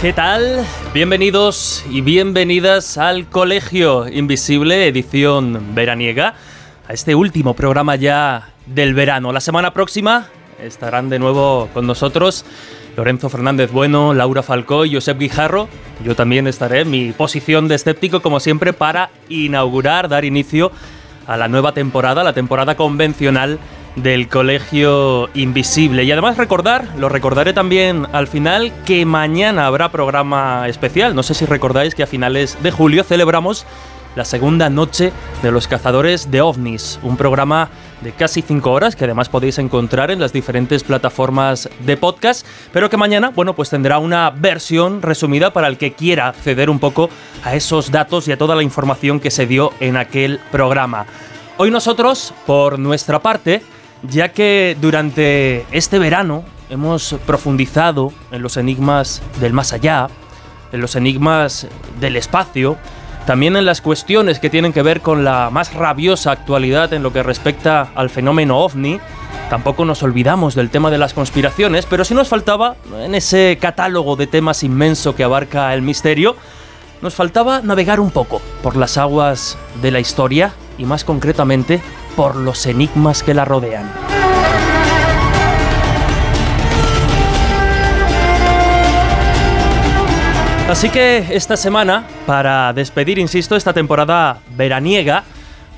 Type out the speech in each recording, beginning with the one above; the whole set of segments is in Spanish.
¿Qué tal? Bienvenidos y bienvenidas al Colegio Invisible, edición veraniega, a este último programa ya del verano. La semana próxima estarán de nuevo con nosotros Lorenzo Fernández Bueno, Laura Falcó y Josep Guijarro. Yo también estaré en mi posición de escéptico, como siempre, para inaugurar, dar inicio a la nueva temporada, la temporada convencional del Colegio Invisible. Y además recordar, lo recordaré también al final, que mañana habrá programa especial. No sé si recordáis que a finales de julio celebramos la segunda noche de los cazadores de ovnis, un programa de casi 5 horas que además podéis encontrar en las diferentes plataformas de podcast, pero que mañana, bueno, pues tendrá una versión resumida para el que quiera acceder un poco a esos datos y a toda la información que se dio en aquel programa. Hoy nosotros, por nuestra parte, ya que durante este verano hemos profundizado en los enigmas del más allá, en los enigmas del espacio, también en las cuestiones que tienen que ver con la más rabiosa actualidad en lo que respecta al fenómeno ovni. Tampoco nos olvidamos del tema de las conspiraciones, pero si nos faltaba, en ese catálogo de temas inmenso que abarca el misterio, nos faltaba navegar un poco por las aguas de la historia y más concretamente por los enigmas que la rodean. Así que esta semana, para despedir, insisto, esta temporada veraniega,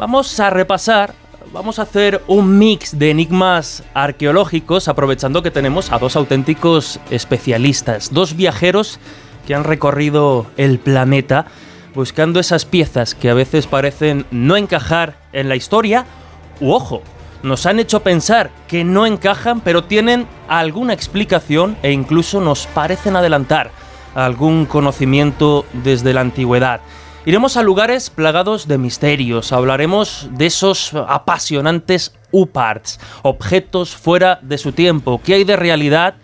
vamos a repasar, vamos a hacer un mix de enigmas arqueológicos, aprovechando que tenemos a dos auténticos especialistas, dos viajeros que han recorrido el planeta buscando esas piezas que a veces parecen no encajar en la historia, ojo, nos han hecho pensar que no encajan, pero tienen alguna explicación e incluso nos parecen adelantar algún conocimiento desde la antigüedad. Iremos a lugares plagados de misterios, hablaremos de esos apasionantes UPARTs, objetos fuera de su tiempo, qué hay de realidad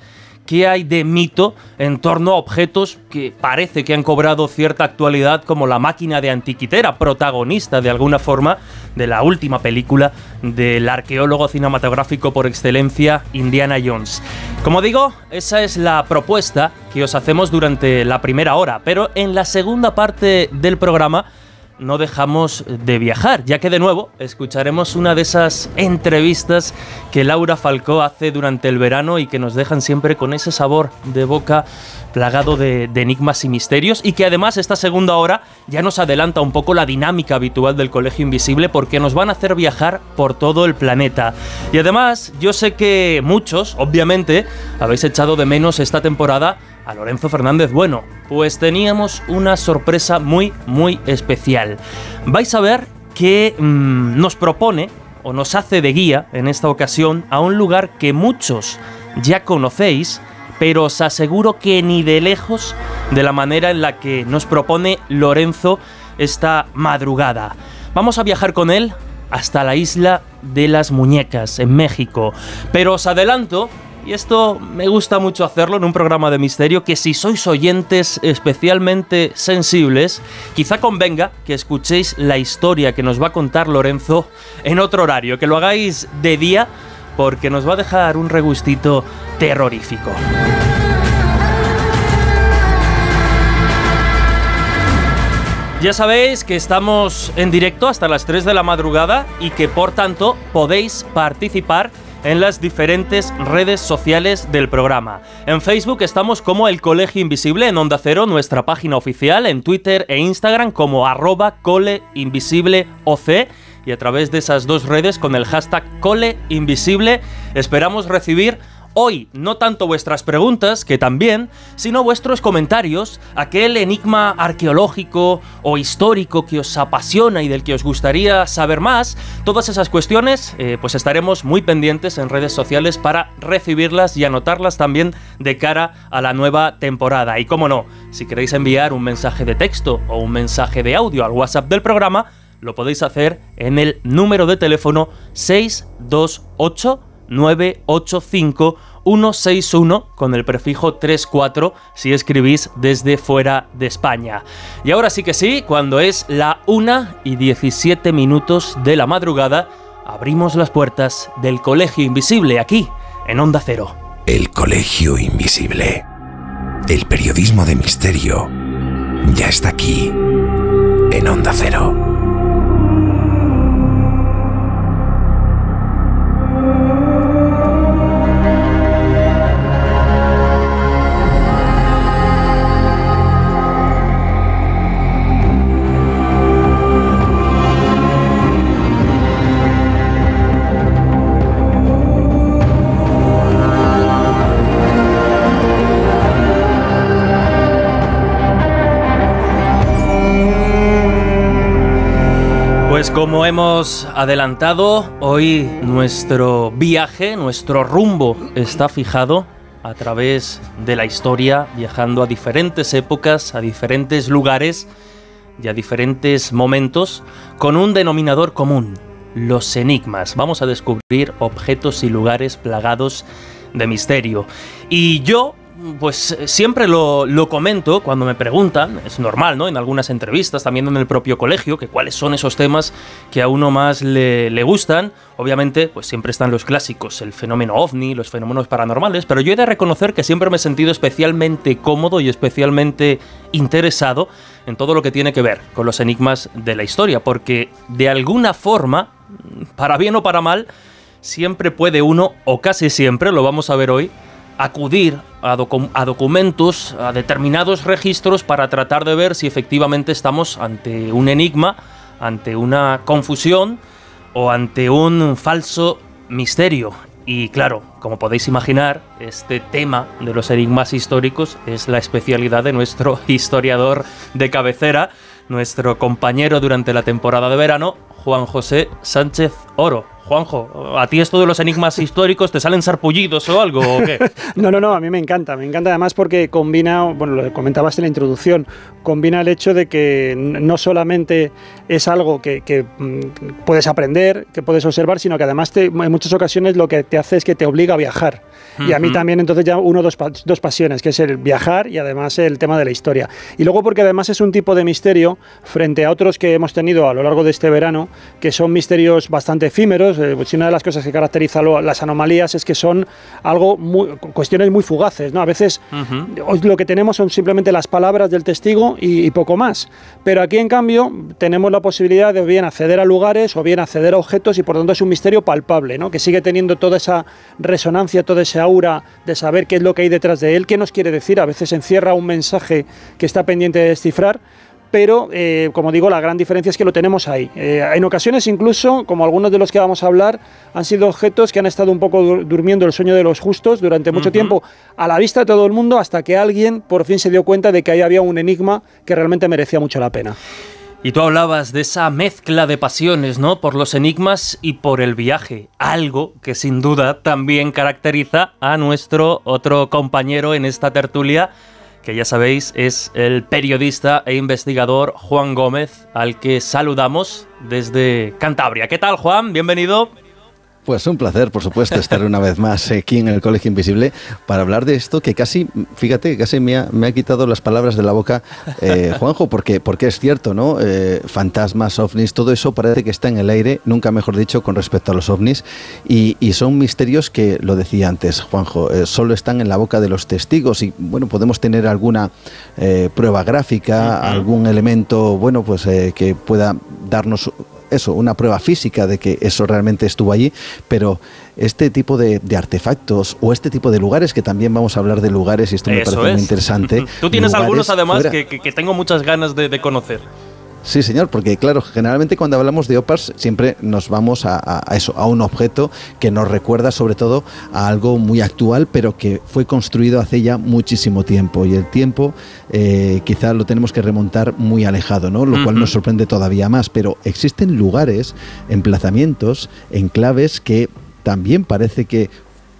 qué hay de mito en torno a objetos que parece que han cobrado cierta actualidad como la máquina de Antiquitera, protagonista de alguna forma de la última película del arqueólogo cinematográfico por excelencia Indiana Jones. Como digo, esa es la propuesta que os hacemos durante la primera hora, pero en la segunda parte del programa no dejamos de viajar, ya que de nuevo escucharemos una de esas entrevistas que Laura Falcó hace durante el verano y que nos dejan siempre con ese sabor de boca plagado de, enigmas y misterios y que además esta segunda hora ya nos adelanta un poco la dinámica habitual del Colegio Invisible porque nos van a hacer viajar por todo el planeta. Y además yo sé que muchos, obviamente, habéis echado de menos esta temporada a Lorenzo Fernández Bueno, pues teníamos una sorpresa muy, muy especial. Vais a ver que mm, nos propone o nos hace de guía en esta ocasión a un lugar que muchos ya conocéis, pero os aseguro que ni de lejos de la manera en la que nos propone Lorenzo esta madrugada. Vamos a viajar con él hasta la isla de las muñecas, en México. Pero os adelanto y esto me gusta mucho hacerlo en un programa de misterio, que si sois oyentes especialmente sensibles, quizá convenga que escuchéis la historia que nos va a contar Lorenzo en otro horario, que lo hagáis de día, porque nos va a dejar un regustito terrorífico. Ya sabéis que estamos en directo hasta las 3 de la madrugada y que por tanto podéis participar en las diferentes redes sociales del programa. En Facebook estamos como El Colegio Invisible, en Onda Cero, nuestra página oficial, en Twitter e Instagram como arroba coleinvisibleoc y a través de esas dos redes con el hashtag coleinvisible esperamos recibir Hoy no tanto vuestras preguntas, que también, sino vuestros comentarios, aquel enigma arqueológico o histórico que os apasiona y del que os gustaría saber más, todas esas cuestiones, eh, pues estaremos muy pendientes en redes sociales para recibirlas y anotarlas también de cara a la nueva temporada. Y como no, si queréis enviar un mensaje de texto o un mensaje de audio al WhatsApp del programa, lo podéis hacer en el número de teléfono 628 985 161 con el prefijo 34 si escribís desde fuera de España. Y ahora sí que sí, cuando es la 1 y 17 minutos de la madrugada, abrimos las puertas del Colegio Invisible aquí, en Onda Cero. El Colegio Invisible. El periodismo de misterio ya está aquí, en Onda Cero. Como hemos adelantado, hoy nuestro viaje, nuestro rumbo está fijado a través de la historia, viajando a diferentes épocas, a diferentes lugares y a diferentes momentos, con un denominador común, los enigmas. Vamos a descubrir objetos y lugares plagados de misterio. Y yo pues eh, siempre lo, comento cuando me preguntan, es normal, ¿no? En algunas entrevistas, también en el propio colegio, que cuáles son esos temas que a uno más le, le, gustan. Obviamente, pues siempre están los clásicos, el fenómeno ovni, los fenómenos paranormales, pero yo he de reconocer que siempre me he sentido especialmente cómodo y especialmente interesado en todo lo que tiene que ver con los enigmas de la historia, porque de alguna forma, para bien o para mal, siempre puede uno, o casi siempre, lo vamos a ver hoy, acudir a, documentos, a determinados registros para tratar de ver si efectivamente estamos ante un enigma, ante una confusión o ante un falso misterio. Y claro, como podéis imaginar, este tema de los enigmas históricos es la especialidad de nuestro historiador de cabecera, nuestro compañero durante la temporada de verano, Juan José Sánchez Oro. Juanjo, ¿a ti esto de los enigmas históricos te salen sarpullidos o algo? ¿o qué? no, no, no, a mí me encanta. Me encanta además porque combina, bueno, lo comentabas en la introducción, combina el hecho de que no solamente es algo que, mm, puedes aprender, que puedes observar, sino que además en muchas ocasiones lo que te hace es que te obliga a viajar. Y a mí también entonces ya uno dos, dos pasiones, que es el viajar y además el tema de la historia. Y luego porque además es un tipo de misterio frente a otros que hemos tenido a lo largo de este verano, que son misterios bastante efímeros, eh, pues una de las cosas que caracteriza las anomalías es que son algo muy, cuestiones muy fugaces, ¿no? A veces lo que tenemos son simplemente las palabras del testigo y, poco más. Pero aquí, en cambio, tenemos la posibilidad de bien acceder a lugares o bien acceder a objetos y por lo tanto es un misterio palpable, ¿no? Que sigue teniendo toda esa resonancia, toda esa aura de saber qué es lo que hay detrás de él, qué nos quiere decir. A veces encierra un mensaje que está pendiente de descifrar pero eh, como digo, la gran diferencia es que lo tenemos ahí. Eh, en ocasiones incluso, como algunos de los que vamos a hablar, han sido objetos que han estado un poco durmiendo el sueño de los justos durante mucho tiempo a la vista de todo el mundo hasta que alguien por fin se dio cuenta de que ahí había un enigma que realmente merecía mucho la pena. Y tú hablabas de esa mezcla de pasiones, ¿no? Por los enigmas y por el viaje. Algo que sin duda también caracteriza a nuestro otro compañero en esta tertulia, que ya sabéis es el periodista e investigador Juan Gómez, al que saludamos desde Cantabria. ¿Qué tal, Juan? Bienvenido. Pues un placer, por supuesto, estar una vez más aquí en el Colegio Invisible para hablar de esto que casi, fíjate, casi me ha, me ha quitado las palabras de la boca eh, Juanjo, porque, porque es cierto, ¿no? Eh, fantasmas, ovnis, todo eso parece que está en el aire, nunca mejor dicho, con respecto a los ovnis, y, son misterios que, lo decía antes Juanjo, eh, solo están en la boca de los testigos y, bueno, podemos tener alguna prueba gráfica, algún elemento, bueno, pues que pueda darnos eso, una prueba física de que eso realmente estuvo allí, pero este tipo de, artefactos o este tipo de lugares, que también vamos a hablar de lugares y esto me parece muy interesante. Tú tienes algunos además que, que, tengo muchas ganas de conocer. Sí, señor, porque claro, generalmente cuando hablamos de OPARS siempre nos vamos a, eso, a un objeto que nos recuerda sobre todo a algo muy actual, pero que fue construido hace ya muchísimo tiempo. Y el tiempo eh, quizá lo tenemos que remontar muy alejado, ¿no? Lo cual nos sorprende todavía más. Pero existen lugares, emplazamientos, enclaves que también parece que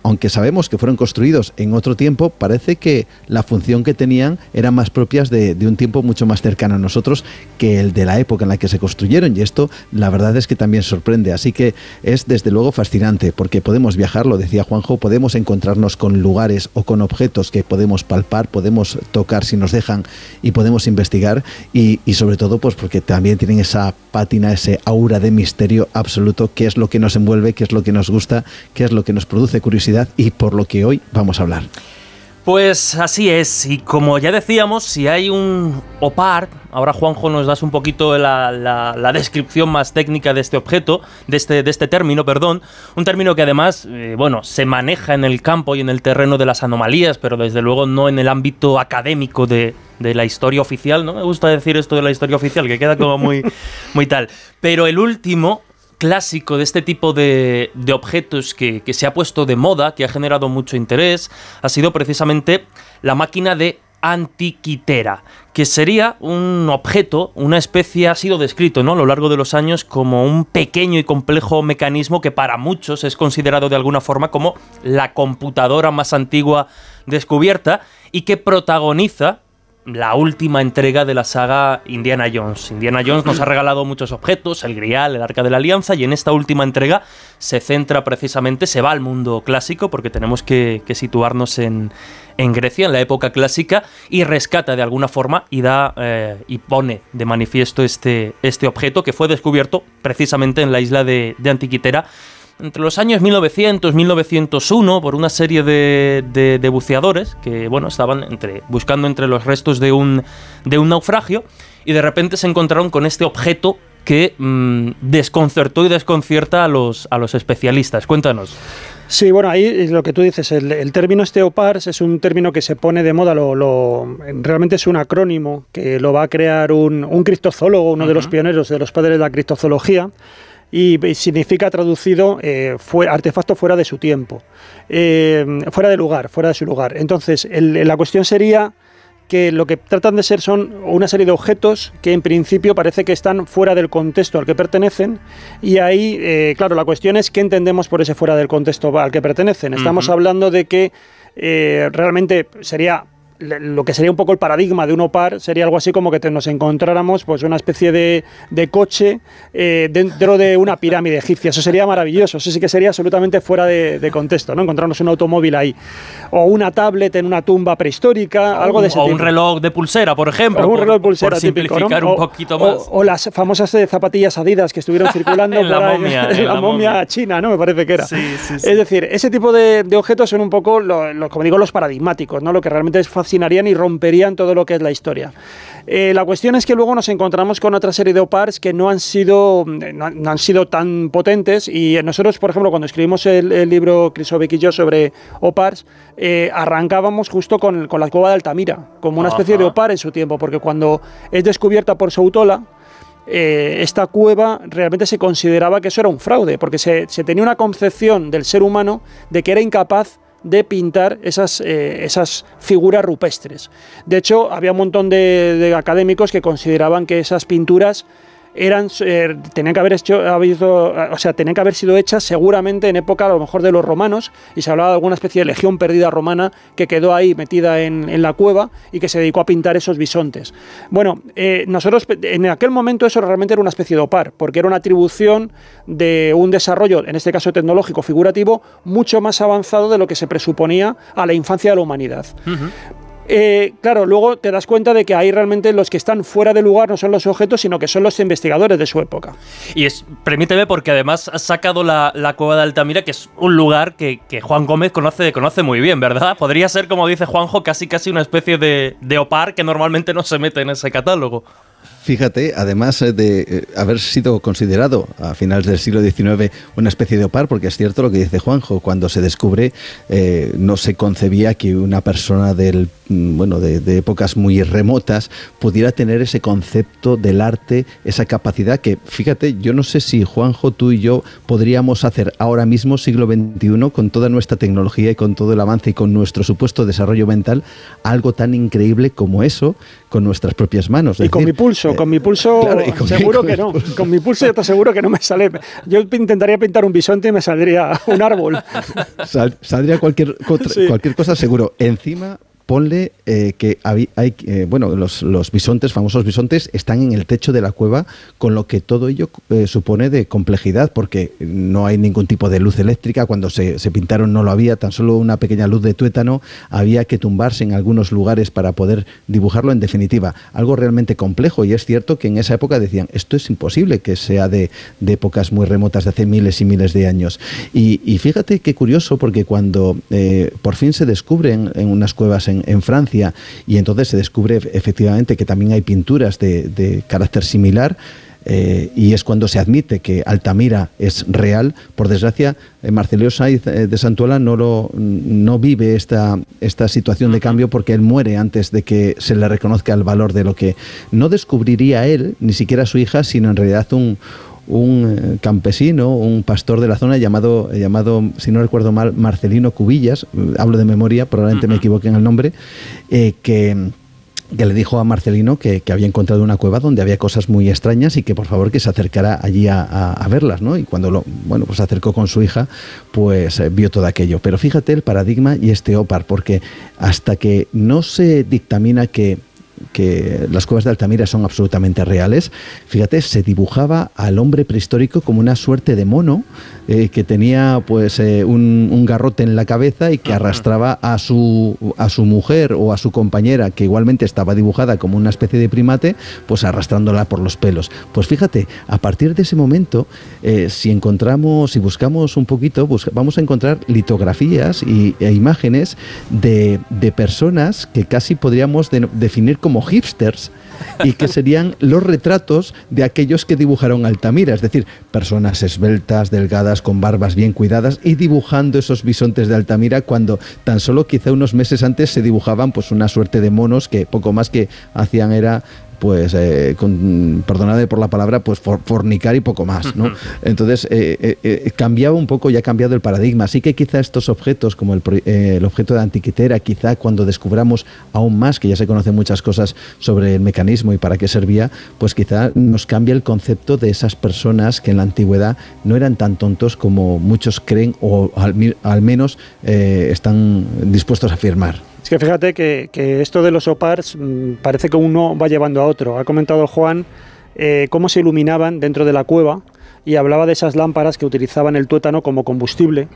aunque sabemos que fueron construidos en otro tiempo, parece que la función que tenían era más propias de, un tiempo mucho más cercano a nosotros que el de la época en la que se construyeron. Y esto, la verdad es que también sorprende. Así que es desde luego fascinante, porque podemos viajar, lo decía Juanjo, podemos encontrarnos con lugares o con objetos que podemos palpar, podemos tocar si nos dejan y podemos investigar. Y, y sobre todo, pues porque también tienen esa pátina, ese aura de misterio absoluto, que es lo que nos envuelve, que es lo que nos gusta, que es lo que nos produce curiosidad y por lo que hoy vamos a hablar. Pues así es, y como ya decíamos, si hay un OPAR, ahora Juanjo nos das un poquito la, descripción más técnica de este objeto, de este, de este término, perdón, un término que además, eh, bueno, se maneja en el campo y en el terreno de las anomalías, pero desde luego no en el ámbito académico de, de la historia oficial, no me gusta decir esto de la historia oficial, que queda como muy, muy tal, pero el último clásico de este tipo de, objetos que, se ha puesto de moda, que ha generado mucho interés, ha sido precisamente la máquina de antiquitera, que sería un objeto, una especie, ha sido descrito ¿no? a lo largo de los años como un pequeño y complejo mecanismo que para muchos es considerado de alguna forma como la computadora más antigua descubierta y que protagoniza la última entrega de la saga Indiana Jones. Indiana Jones nos ha regalado muchos objetos, el Grial, el Arca de la Alianza, y en esta última entrega se centra precisamente, se va al mundo clásico, porque tenemos que, situarnos en, Grecia, en la época clásica, y rescata de alguna forma y da eh, y pone de manifiesto este, este objeto que fue descubierto precisamente en la isla de Antiquitera entre los años 1900 1901 por una serie de, de, buceadores que bueno estaban entre, buscando entre los restos de un, de un naufragio y de repente se encontraron con este objeto que mm, desconcertó y desconcierta a los, a los especialistas. Cuéntanos. Sí, bueno, ahí lo que tú dices, el, término esteopars es un término que se pone de moda, lo, realmente es un acrónimo que lo va a crear un, un criptozoólogo, uno de los pioneros de los padres de la criptozoología, y significa traducido eh, artefacto fuera de su tiempo, eh, fuera de lugar, fuera de su lugar. Entonces, la cuestión sería que lo que tratan de ser son una serie de objetos que en principio parece que están fuera del contexto al que pertenecen y ahí, eh, claro, la cuestión es qué entendemos por ese fuera del contexto al que pertenecen. Estamos hablando de que realmente sería lo que sería un poco el paradigma de un OPAR sería algo así como que nos encontráramos pues una especie de, coche eh, dentro de una pirámide egipcia. Eso sería maravilloso. Eso sí que sería absolutamente fuera de, contexto, ¿no? Encontrarnos un automóvil ahí. O una tablet en una tumba prehistórica, algo de ese O un reloj de pulsera, por ejemplo. O un reloj de pulsera por simplificar un poquito más. O, las famosas eh, zapatillas adidas que estuvieron circulando en la, momia, en la, momia, china, ¿no? Me parece que era. Es decir, ese tipo de, objetos son un poco, como digo, los paradigmáticos, ¿no? Lo que realmente es fácil y romperían todo lo que es la historia. Eh, la cuestión es que luego nos encontramos con otra serie de OPARs que no han sido, no, han sido tan potentes y nosotros, por ejemplo, cuando escribimos el, libro Crisovic y yo sobre OPARs, eh, arrancábamos justo con, con, la cueva de Altamira, como una especie de OPAR en su tiempo, porque cuando es descubierta por Soutola, eh, esta cueva realmente se consideraba que eso era un fraude, porque se, se tenía una concepción del ser humano de que era incapaz de pintar esas, eh, esas figuras rupestres. De hecho, había un montón de, académicos que consideraban que esas pinturas eran, eh, tenían que haber hecho, habido, o sea, tenían que haber sido hechas seguramente en época a lo mejor de los romanos y se hablaba de alguna especie de legión perdida romana que quedó ahí metida en, en la cueva y que se dedicó a pintar esos bisontes. Bueno, eh, nosotros en aquel momento eso realmente era una especie de opar, porque era una atribución de un desarrollo, en este caso tecnológico figurativo, mucho más avanzado de lo que se presuponía a la infancia de la humanidad. Eh, claro, luego te das cuenta de que ahí realmente los que están fuera de lugar no son los objetos, sino que son los investigadores de su época. Y permíteme, porque además has sacado la, cueva de Altamira, que es un lugar que, Juan Gómez conoce, conoce muy bien, ¿verdad? Podría ser, como dice Juanjo, casi casi una especie de, de opar que normalmente no se mete en ese catálogo. Fíjate, además eh, de eh, haber sido considerado a finales del siglo XIX una especie de opar, porque es cierto lo que dice Juanjo, cuando se descubre eh, no se concebía que una persona del mm, bueno de, épocas muy remotas pudiera tener ese concepto del arte, esa capacidad que, fíjate, yo no sé si Juanjo, tú y yo podríamos hacer ahora mismo, siglo XXI, con toda nuestra tecnología y con todo el avance y con nuestro supuesto desarrollo mental, algo tan increíble como eso con nuestras propias manos. y con mi pulso, con mi pulso seguro que no. Con mi pulso yo te aseguro que no me sale. Yo intentaría pintar un bisonte y me saldría un árbol. saldría cualquier, cualquier cosa seguro. Encima ponle eh, que hay, eh, bueno, los, bisontes, famosos bisontes, están en el techo de la cueva, con lo que todo ello eh, supone de complejidad, porque no hay ningún tipo de luz eléctrica, cuando se, pintaron no lo había, tan solo una pequeña luz de tuétano, había que tumbarse en algunos lugares para poder dibujarlo, en definitiva, algo realmente complejo, y es cierto que en esa época decían, esto es imposible que sea de, épocas muy remotas, de hace miles y miles de años. Y, fíjate qué curioso, porque cuando por fin se descubren en unas cuevas en en, Francia y entonces se descubre efectivamente que también hay pinturas de, carácter similar. Eh, y es cuando se admite que Altamira es real. Por desgracia, eh, Marcelio Saiz eh, de Santuela no, lo, no vive esta, esta situación de cambio porque él muere antes de que se le reconozca el valor de lo que no descubriría él, ni siquiera su hija, sino en realidad un, un eh, campesino, un pastor de la zona llamado, llamado si no recuerdo mal, Marcelino Cubillas, eh, hablo de memoria, probablemente me equivoque en el nombre, eh, que que le dijo a Marcelino que, había encontrado una cueva donde había cosas muy extrañas y que por favor que se acercara allí a, verlas, ¿no? Y cuando lo, bueno, pues se acercó con su hija, pues vio todo aquello. Pero fíjate el paradigma y este OPAR, porque hasta que no se dictamina que que las cuevas de Altamira son absolutamente reales. Fíjate, se dibujaba al hombre prehistórico como una suerte de mono eh, que tenía pues eh, un, garrote en la cabeza y que arrastraba a su, a su mujer o a su compañera, que igualmente estaba dibujada como una especie de primate, pues arrastrándola por los pelos. Pues fíjate, a partir de ese momento, eh, si encontramos, si buscamos un poquito, vamos a encontrar litografías y, e imágenes de, de personas que casi podríamos definir como como hipsters y que serían los retratos de aquellos que dibujaron Altamira, es decir, personas esbeltas, delgadas, con barbas bien cuidadas y dibujando esos bisontes de Altamira cuando tan solo quizá unos meses antes se dibujaban pues una suerte de monos que poco más que hacían era pues, eh, con, perdonad por la palabra, pues fornicar y poco más, ¿no? Entonces, eh, eh, cambiaba un poco y ha cambiado el paradigma. Así que quizá estos objetos, como el, el, objeto de Antiquitera, quizá cuando descubramos aún más, que ya se conocen muchas cosas sobre el mecanismo y para qué servía, pues quizá nos cambia el concepto de esas personas que en la antigüedad no eran tan tontos como muchos creen o al menos están dispuestos a afirmar. Es que fíjate que, esto de los OPARs mm, parece que uno va llevando a otro. Ha comentado Juan eh, cómo se iluminaban dentro de la cueva y hablaba de esas lámparas que utilizaban el tuétano como combustible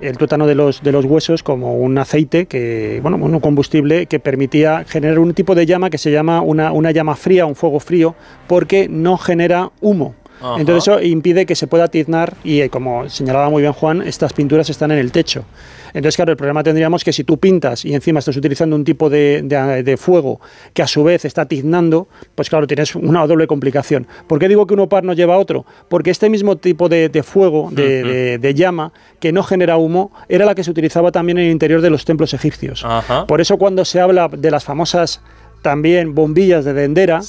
el tuétano de los, de los huesos como un aceite, que, bueno, un combustible que permitía generar un tipo de llama que se llama una, una llama fría, un fuego frío, porque no genera humo. Entonces eso impide que se pueda tiznar y eh, como señalaba muy bien Juan, estas pinturas están en el techo. Entonces, claro, el problema tendríamos que si tú pintas y encima estás utilizando un tipo de, fuego que a su vez está tiznando, pues claro, tienes una doble complicación. ¿Por qué digo que un opar no lleva a otro? Porque este mismo tipo de, fuego, de, llama, que no genera humo, era la que se utilizaba también en el interior de los templos egipcios. Por eso cuando se habla de las famosas también bombillas de Dendera.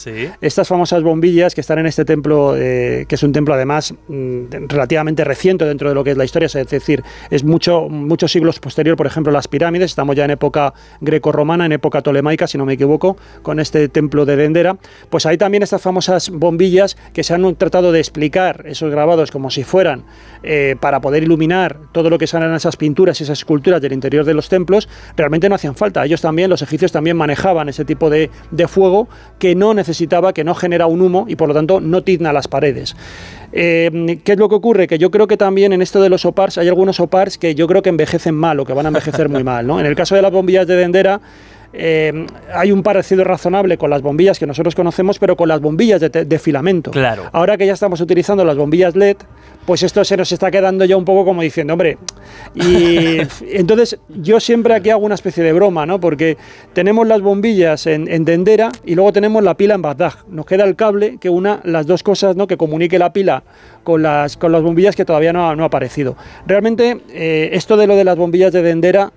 Estas famosas bombillas que están en este templo, eh, que es un templo además mm, relativamente reciente dentro de lo que es la historia, es decir, es mucho, muchos siglos posterior, por ejemplo, las pirámides. Estamos ya en época greco-romana, en época tolemaica, si no me equivoco, con este templo de Dendera. Pues hay también estas famosas bombillas que se han tratado de explicar, esos grabados, como si fueran eh, para poder iluminar todo lo que salen esas pinturas y esas esculturas del interior de los templos, realmente no hacían falta. Ellos también, los egipcios también manejaban ese tipo de de, fuego que no necesitaba, que no genera un humo y por lo tanto no tizna las paredes. Eh, ¿Qué es lo que ocurre? Que yo creo que también en esto de los opars hay algunos opars que yo creo que envejecen mal o que van a envejecer muy mal. ¿no? En el caso de las bombillas de Dendera, eh, hay un parecido razonable con las bombillas que nosotros conocemos, pero con las bombillas de, filamento. Claro. Ahora que ya estamos utilizando las bombillas LED, pues esto se nos está quedando ya un poco como diciendo, hombre, y entonces yo siempre aquí hago una especie de broma, ¿no? Porque tenemos las bombillas en, en Dendera y luego tenemos la pila en Bagdad. Nos queda el cable que una las dos cosas, ¿no? Que comunique la pila con las, con las bombillas que todavía no ha, no ha aparecido. Realmente, eh, esto de lo de las bombillas de Dendera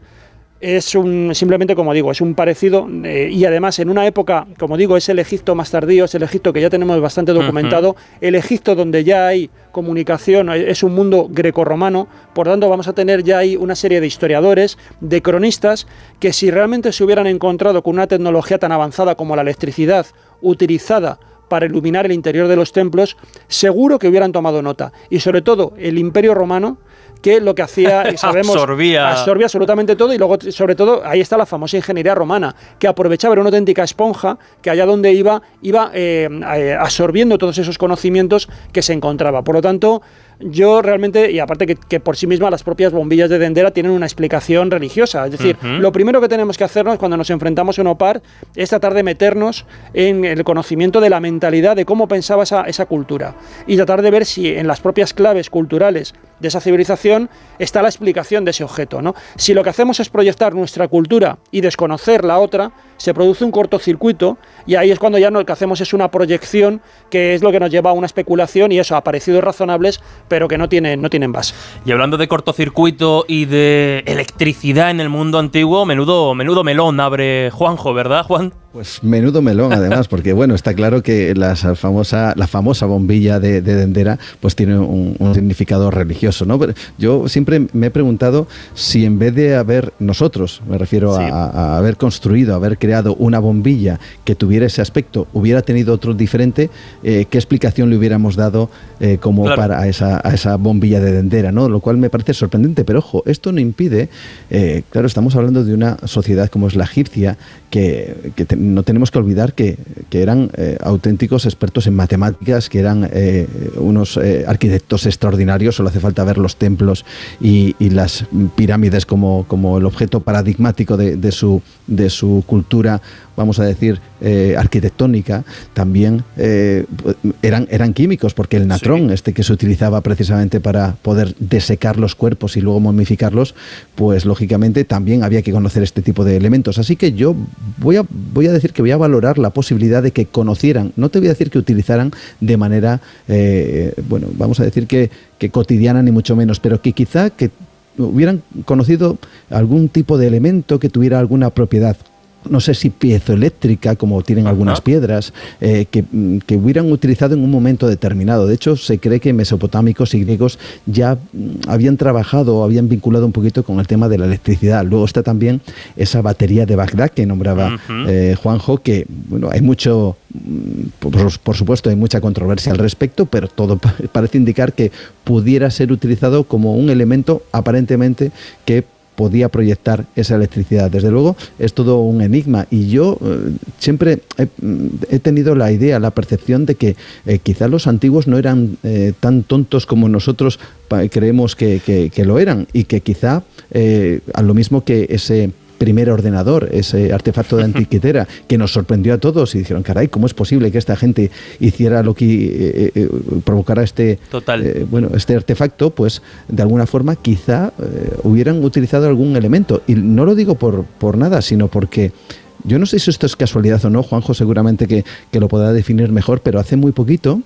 es un, simplemente, como digo, es un parecido eh, y además en una época, como digo, es el Egipto más tardío, es el Egipto que ya tenemos bastante documentado, el Egipto donde ya hay comunicación, eh, es un mundo grecorromano, por tanto vamos a tener ya ahí una serie de historiadores, de cronistas, que si realmente se hubieran encontrado con una tecnología tan avanzada como la electricidad utilizada para iluminar el interior de los templos, seguro que hubieran tomado nota. Y sobre todo el Imperio Romano, que lo que hacía, sabemos, absorbía. absorbía absolutamente todo y luego, sobre todo, ahí está la famosa ingeniería romana, que aprovechaba, era una auténtica esponja, que allá donde iba, iba eh, eh, absorbiendo todos esos conocimientos que se encontraba. Por lo tanto, yo realmente, y aparte que, por sí misma las propias bombillas de Dendera tienen una explicación religiosa. Es decir, lo primero que tenemos que hacernos cuando nos enfrentamos a un OPAR es tratar de meternos en el conocimiento de la mentalidad, de cómo pensaba esa, esa cultura. Y tratar de ver si en las propias claves culturales de esa civilización está la explicación de ese objeto. ¿no? Si lo que hacemos es proyectar nuestra cultura y desconocer la otra, se produce un cortocircuito y ahí es cuando ya lo que hacemos es una proyección que es lo que nos lleva a una especulación y eso, a parecidos razonables, pero que no tienen, no tienen base. Y hablando de cortocircuito y de electricidad en el mundo antiguo, menudo, menudo melón abre Juanjo, ¿verdad, Juan? Pues menudo melón, además, porque bueno, está claro que la famosa, la famosa bombilla de, Dendera pues tiene un, significado religioso, ¿no? Pero yo siempre me he preguntado si en vez de haber nosotros, me refiero a, haber construido, haber creado una bombilla que tuviera ese aspecto, hubiera tenido otro diferente, eh, ¿qué explicación le hubiéramos dado eh, como para esa, a esa bombilla de Dendera, ¿no? Lo cual me parece sorprendente, pero ojo, esto no impide, eh, claro, estamos hablando de una sociedad como es la egipcia, que, que no tenemos que olvidar que, eran eh, auténticos expertos en matemáticas, que eran eh, unos eh, arquitectos extraordinarios, solo hace falta ver los templos y, las pirámides como, como, el objeto paradigmático de, su, de su cultura vamos a decir, eh, arquitectónica, también eh, eran, eran químicos, porque el natrón, este que se utilizaba precisamente para poder desecar los cuerpos y luego momificarlos, pues lógicamente también había que conocer este tipo de elementos. Así que yo voy a, voy a decir que voy a valorar la posibilidad de que conocieran, no te voy a decir que utilizaran de manera, eh, bueno, vamos a decir que, que cotidiana ni mucho menos, pero que quizá que hubieran conocido algún tipo de elemento que tuviera alguna propiedad no sé si piezoeléctrica, como tienen algunas piedras, eh, mm, que, hubieran utilizado en un momento determinado. De hecho, se cree que mesopotámicos y griegos ya mm, habían trabajado, habían vinculado un poquito con el tema de la electricidad. Luego está también esa batería de Bagdad que nombraba eh, Juanjo, que bueno, hay mucho, mm, por, supuesto, hay mucha controversia al respecto, pero todo parece indicar que pudiera ser utilizado como un elemento aparentemente que podía proyectar esa electricidad. Desde luego es todo un enigma y yo eh, siempre he, tenido la idea, la percepción de que eh, quizás los antiguos no eran eh, tan tontos como nosotros creemos que, que, lo eran y que quizá a lo mismo que ese primer ordenador, ese artefacto de antiquitera, que nos sorprendió a todos y dijeron, caray, ¿cómo es posible que esta gente hiciera lo que eh, eh, provocara este, eh, bueno, este artefacto? Pues de alguna forma quizá hubieran utilizado algún elemento. Y no lo digo por, por nada, sino porque... Yo no sé si esto es casualidad o no, Juanjo seguramente que, que lo podrá definir mejor, pero hace muy poquito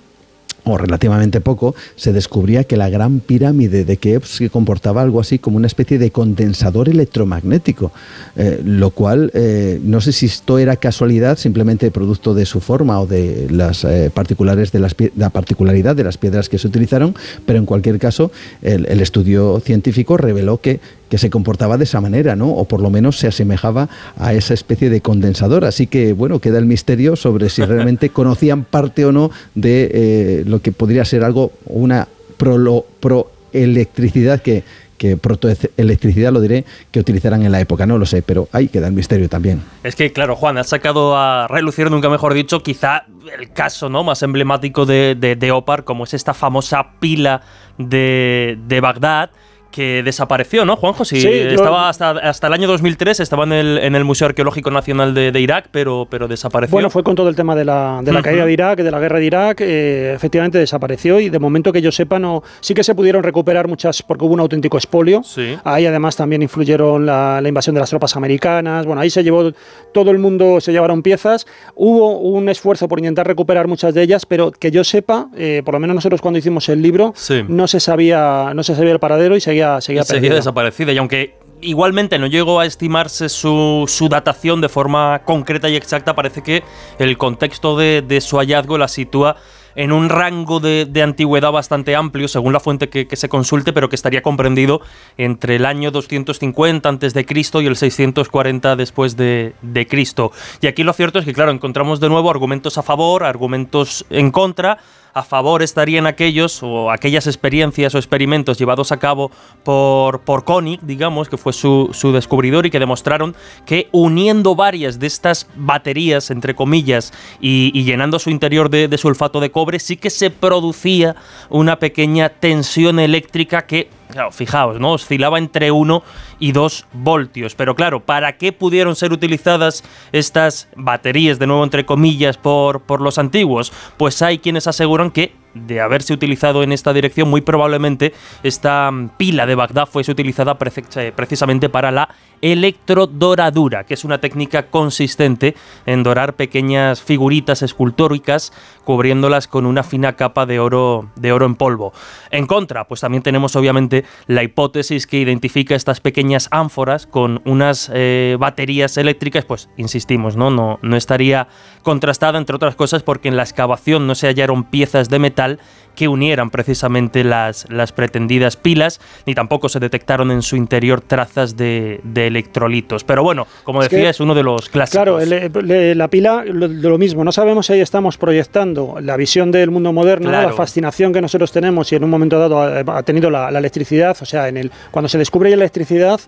o relativamente poco, se descubría que la gran pirámide de Keops comportaba algo así como una especie de condensador electromagnético, eh, lo cual eh, no sé si esto era casualidad, simplemente producto de su forma o de las eh, particulares de las la particularidad de las piedras que se utilizaron, pero en cualquier caso el estudio científico reveló que que se comportaba de esa manera, ¿no? O por lo menos se asemejaba a esa especie de condensador. Así que, bueno, queda el misterio sobre si realmente conocían parte o no de eh, lo que podría ser algo, una proelectricidad que, que protoelectricidad, lo diré, que utilizarán en la época. No lo sé, pero ahí queda el misterio también. Es que, claro, Juan, has sacado a relucir, nunca mejor dicho, quizá el caso ¿no? más emblemático de, de, Opar, como es esta famosa pila de, de Bagdad que desapareció, ¿no, Juanjo? Sí, estaba hasta, hasta el año 2003, estaba en el, en el Museo Arqueológico Nacional de, Irak, pero, pero desapareció. Bueno, fue con todo el tema de la, de la caída de Irak, de la guerra de Irak, eh, efectivamente desapareció y de momento que yo sepa, no sí que se pudieron recuperar muchas, porque hubo un auténtico expolio. Sí. Ahí además también influyeron la, la, invasión de las tropas americanas. Bueno, ahí se llevó, todo el mundo se llevaron piezas. Hubo un esfuerzo por intentar recuperar muchas de ellas, pero que yo sepa, eh, por lo menos nosotros cuando hicimos el libro, no, se sabía, no se sabía el paradero y seguía seguía, desaparecida. Y aunque igualmente no llegó a estimarse su, datación de forma concreta y exacta, parece que el contexto de, su hallazgo la sitúa en un rango de, antigüedad bastante amplio, según la fuente que, se consulte, pero que estaría comprendido entre el año 250 a.C. y el 640 después de, de Cristo. Y aquí lo cierto es que, claro, encontramos de nuevo argumentos a favor, argumentos en contra, a favor estarían aquellos o aquellas experiencias o experimentos llevados a cabo por, por Koenig, digamos, que fue su, descubridor y que demostraron que uniendo varias de estas baterías, entre comillas, y, llenando su interior de, de sulfato de cobre, sí que se producía una pequeña tensión eléctrica que Claro, fijaos, ¿no? Oscilaba entre 1 y 2 voltios. Pero claro, ¿para qué pudieron ser utilizadas estas baterías, de nuevo entre comillas, por, por los antiguos? Pues hay quienes aseguran que de haberse utilizado en esta dirección, muy probablemente esta mm, pila de Bagdad fuese utilizada eh, precisamente para la electrodoradura, que es una técnica consistente en dorar pequeñas figuritas escultóricas, cubriéndolas con una fina capa de oro, de oro en polvo. En contra, pues también tenemos obviamente la hipótesis que identifica estas pequeñas ánforas con unas eh, baterías eléctricas, pues insistimos, ¿no? No, no estaría contrastada, entre otras cosas, porque en la excavación no se hallaron piezas de metal que unieran precisamente las, las pretendidas pilas, ni tampoco se detectaron en su interior trazas de, electrolitos. Pero bueno, como decía, es uno de los clásicos. Claro, la pila, lo, lo mismo, no sabemos si ahí estamos proyectando la visión del mundo moderno, la fascinación que nosotros tenemos y en un momento dado ha, tenido la, la, electricidad, o sea, en el, cuando se descubre la electricidad,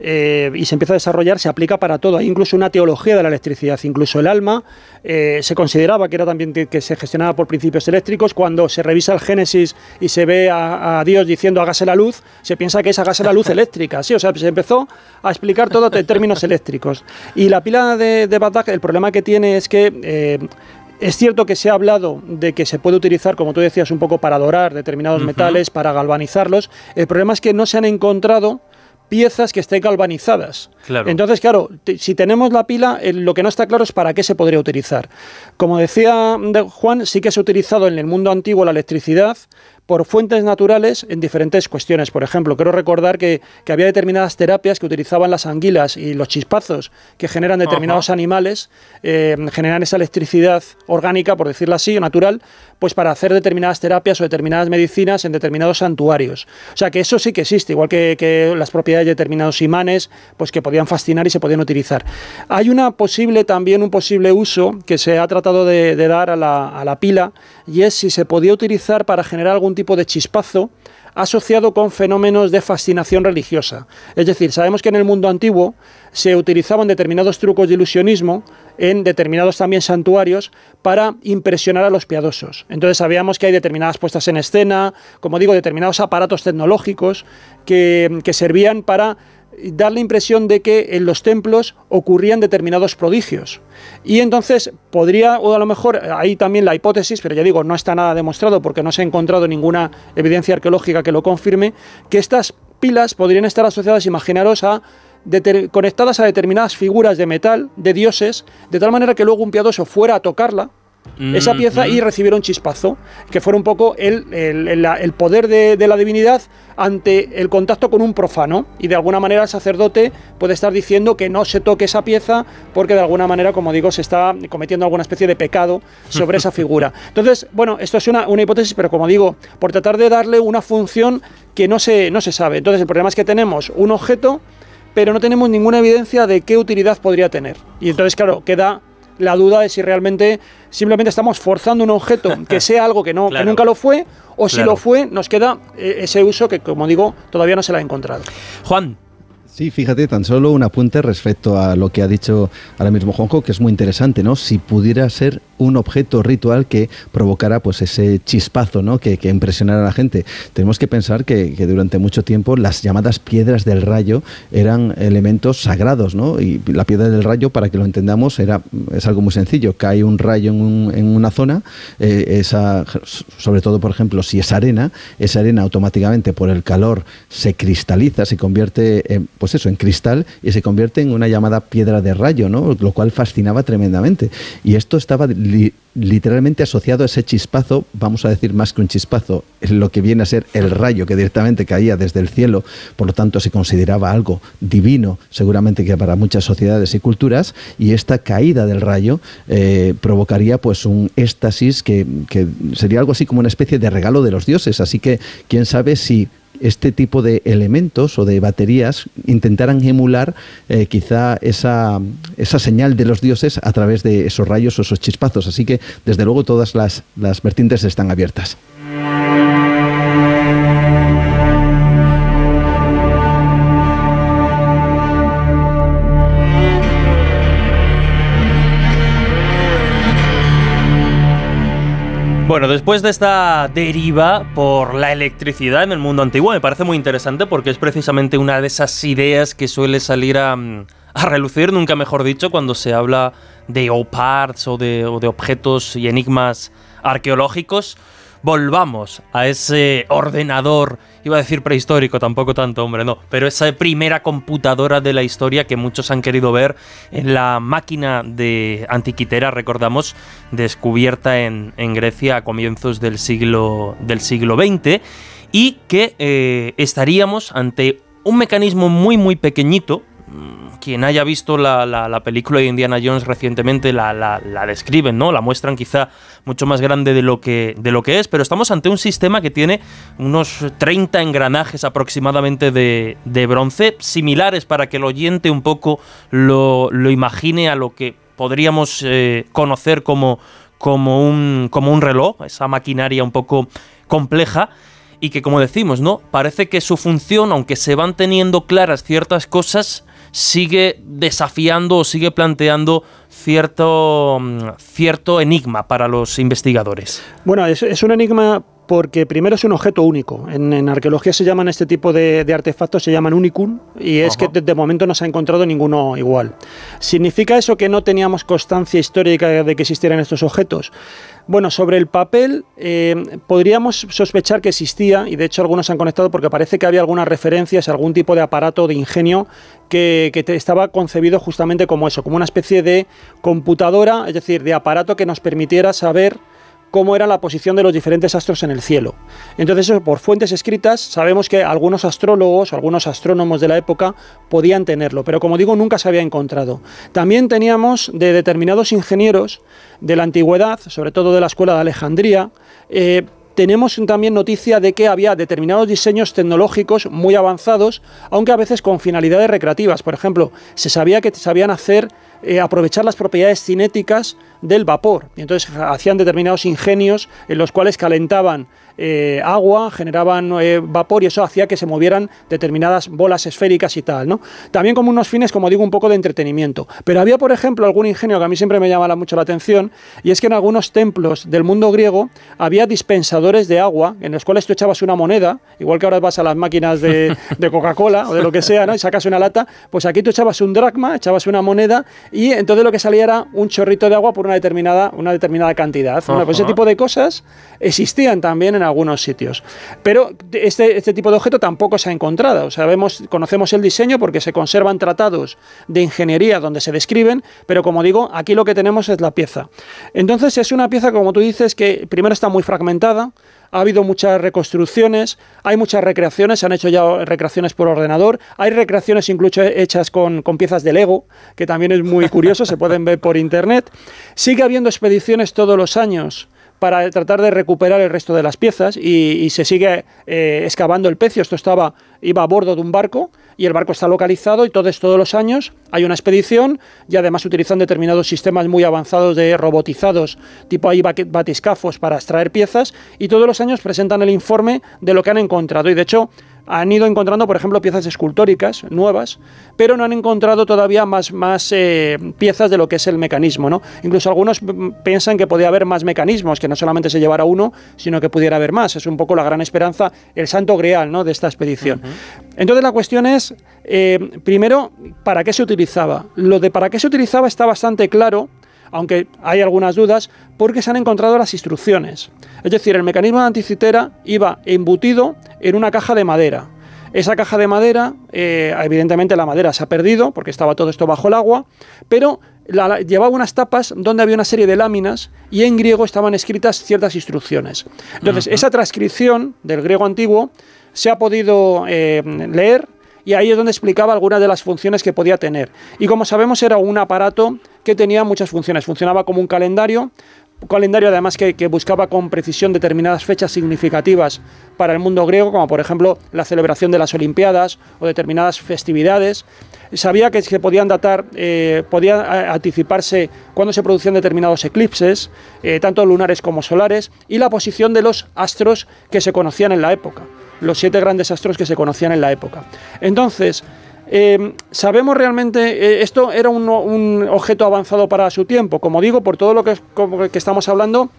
eh, y se empieza a desarrollar, se aplica para todo. Hay incluso una teología de la electricidad, incluso el alma eh, se consideraba que era también que se gestionaba por principios eléctricos. Cuando se revisa el Génesis y se ve a, Dios diciendo hágase la luz, se piensa que es hágase la luz eléctrica. Sí, o sea, se empezó a explicar todo en términos eléctricos. Y la pila de, de el problema que tiene es que eh, es cierto que se ha hablado de que se puede utilizar, como tú decías, un poco para dorar determinados metales, para galvanizarlos. El problema es que no se han encontrado piezas que estén galvanizadas. Entonces, claro, si tenemos la pila, eh, lo que no está claro es para qué se podría utilizar. Como decía Juan, sí que se ha utilizado en el mundo antiguo la electricidad por fuentes naturales en diferentes cuestiones. Por ejemplo, quiero recordar que, había determinadas terapias que utilizaban las anguilas y los chispazos que generan determinados animales, eh, generan esa electricidad orgánica, por decirlo así, natural, pues para hacer determinadas terapias o determinadas medicinas en determinados santuarios. O sea que eso sí que existe, igual que, las propiedades de determinados imanes, pues que podían fascinar y se podían utilizar. Hay una posible también un posible uso que se ha tratado de, dar a a la pila y es si se podía utilizar para generar algún tipo de chispazo asociado con fenómenos de fascinación religiosa. Es decir, sabemos que en el mundo antiguo se utilizaban determinados trucos de ilusionismo en determinados también santuarios para impresionar a los piadosos. Entonces sabíamos que hay determinadas puestas en escena, como digo, determinados aparatos tecnológicos que, servían para dar la impresión de que en los templos ocurrían determinados prodigios. Y entonces podría, o a lo mejor hay también la hipótesis, pero ya digo, no está nada demostrado porque no se ha encontrado ninguna evidencia arqueológica que lo confirme, que estas pilas podrían estar asociadas, imaginaros, a conectadas a determinadas figuras de metal, de dioses, de tal manera que luego un piadoso fuera a tocarla, esa pieza y recibiera un chispazo, que fuera un poco el, el, poder de, de, la divinidad ante el contacto con un profano. Y de alguna manera el sacerdote puede estar diciendo que no se toque esa pieza porque de alguna manera, como digo, se está cometiendo alguna especie de pecado sobre esa figura. Entonces, bueno, esto es una, una hipótesis, pero como digo, por tratar de darle una función que no se, no se sabe. Entonces, el problema es que tenemos un objeto pero no tenemos ninguna evidencia de qué utilidad podría tener. Y entonces, claro, queda la duda de si realmente simplemente estamos forzando un objeto que sea algo que, no, nunca lo fue, o si lo fue, nos queda eh, ese uso que, como digo, todavía no se la ha encontrado. Juan, Sí, fíjate, tan solo un apunte respecto a lo que ha dicho ahora mismo Juanjo, que es muy interesante, ¿no? Si pudiera ser un objeto ritual que provocara pues ese chispazo, ¿no? Que, impresionara a la gente. Tenemos que pensar que, durante mucho tiempo las llamadas piedras del rayo eran elementos sagrados, ¿no? Y la piedra del rayo, para que lo entendamos, era, es algo muy sencillo. Cae un rayo en, una zona, eh, esa, sobre todo, por ejemplo, si es arena, esa arena automáticamente por el calor se cristaliza, se convierte en, pues eso, en cristal y se convierte en una llamada piedra de rayo, ¿no? Lo cual fascinaba tremendamente. Y esto estaba literalmente asociado a ese chispazo, vamos a decir más que un chispazo, lo que viene a ser el rayo que directamente caía desde el cielo, por lo tanto se consideraba algo divino, seguramente que para muchas sociedades y culturas, y esta caída del rayo eh, provocaría pues un éxtasis que, que sería algo así como una especie de regalo de los dioses, así que quién sabe si este tipo de elementos o de baterías intentaran emular eh, quizá esa, esa, señal de los dioses a través de esos rayos o esos chispazos. Así que, desde luego, todas las, las vertientes están abiertas. Bueno, después de esta deriva por la electricidad en el mundo antiguo, me parece muy interesante porque es precisamente una de esas ideas que suele salir a, relucir, nunca mejor dicho, cuando se habla de OPARTS o de, o de objetos y enigmas arqueológicos volvamos a ese ordenador, iba a decir prehistórico, tampoco tanto, hombre, no, pero esa primera computadora de la historia que muchos han querido ver en la máquina de Antiquitera, recordamos, descubierta en, Grecia a comienzos del siglo, del siglo XX, y que eh, estaríamos ante un mecanismo muy, muy pequeñito, quien haya visto la, película de Indiana Jones recientemente la, la, describen, ¿no? La muestran quizá mucho más grande de lo, que, de lo que es, pero estamos ante un sistema que tiene unos 30 engranajes aproximadamente de, bronce, similares para que el oyente un poco lo, imagine a lo que podríamos eh, conocer como, como, un, como un reloj, esa maquinaria un poco compleja y que como decimos, ¿no? Parece que su función, aunque se van teniendo claras ciertas cosas, sigue desafiando o sigue planteando cierto, mm, cierto enigma para los investigadores. Bueno, es, un enigma porque primero es un objeto único. En, arqueología se llaman este tipo de, artefactos, se llaman unicum, y es que de, momento no se ha encontrado ninguno igual. ¿Significa eso que no teníamos constancia histórica de que existieran estos objetos? Bueno, sobre el papel eh, podríamos sospechar que existía, y de hecho algunos se han conectado porque parece que había algunas referencias a algún tipo de aparato de ingenio que, estaba concebido justamente como eso, como una especie de computadora, es decir, de aparato que nos permitiera saber cómo era la posición de los diferentes astros en el cielo. Entonces, por fuentes escritas, sabemos que algunos astrólogos, algunos astrónomos de la época podían tenerlo, pero como digo, nunca se había encontrado. También teníamos de determinados ingenieros de la antigüedad, sobre todo de la escuela de Alejandría, eh, tenemos también noticia de que había determinados diseños tecnológicos muy avanzados, aunque a veces con finalidades recreativas. Por ejemplo, se sabía que sabían hacer eh, aprovechar las propiedades cinéticas del vapor. Y entonces hacían determinados ingenios en los cuales calentaban eh, agua, generaban eh, vapor y eso hacía que se movieran determinadas bolas esféricas y tal, ¿no? También como unos fines, como digo, un poco de entretenimiento. Pero había, por ejemplo, algún ingenio que a mí siempre me llama mucho la atención y es que en algunos templos del mundo griego había dispensadores de agua en los cuales tú echabas una moneda, igual que ahora vas a las máquinas de, Coca-Cola o de lo que sea, ¿no? Y sacas una lata, pues aquí tú echabas un dracma, echabas una moneda y entonces lo que salía era un chorrito de agua por una determinada, una determinada cantidad. pues ese tipo de cosas existían también en algunos sitios. Pero este, este tipo de objeto tampoco se ha encontrado. Sabemos, conocemos el diseño porque se conservan tratados de ingeniería donde se describen, pero como digo, aquí lo que tenemos es la pieza. Entonces es una pieza, como tú dices, que primero está muy fragmentada, ha habido muchas reconstrucciones, hay muchas recreaciones, se han hecho ya recreaciones por ordenador, hay recreaciones incluso hechas con, piezas de Lego, que también es muy curioso, se pueden ver por internet. Sigue habiendo expediciones todos los años para tratar de recuperar el resto de las piezas y, se sigue eh, excavando el pecio. Esto estaba, iba a bordo de un barco y el barco está localizado y todos, todos los años hay una expedición y además utilizan determinados sistemas muy avanzados de robotizados, tipo ahí batiscafos para extraer piezas y todos los años presentan el informe de lo que han encontrado y de hecho han ido encontrando, por ejemplo, piezas escultóricas nuevas, pero no han encontrado todavía más, más eh, piezas de lo que es el mecanismo. ¿no? Incluso algunos piensan que podía haber más mecanismos, que no solamente se llevara uno, sino que pudiera haber más. Es un poco la gran esperanza, el santo grial ¿no? de esta expedición. Entonces la cuestión es, eh, primero, ¿para qué se utilizaba? Lo de para qué se utilizaba está bastante claro aunque hay algunas dudas, porque se han encontrado las instrucciones. Es decir, el mecanismo de anticitera iba embutido en una caja de madera. Esa caja de madera, eh, evidentemente la madera se ha perdido porque estaba todo esto bajo el agua, pero llevaba unas tapas donde había una serie de láminas y en griego estaban escritas ciertas instrucciones. Entonces, esa transcripción del griego antiguo se ha podido eh, leer y ahí es donde explicaba algunas de las funciones que podía tener. Y como sabemos era un aparato que tenía muchas funciones. Funcionaba como un calendario, calendario además que, buscaba con precisión determinadas fechas significativas para el mundo griego, como por ejemplo la celebración de las Olimpiadas o determinadas festividades. Sabía que se podían datar, eh, podía anticiparse cuando se producían determinados eclipses, eh, tanto lunares como solares, y la posición de los astros que se conocían en la época los siete grandes astros que se conocían en la época. Entonces, eh, ¿Sabemos realmente, eh, esto era un, objeto avanzado para su tiempo? Como digo, por todo lo que estamos hablando,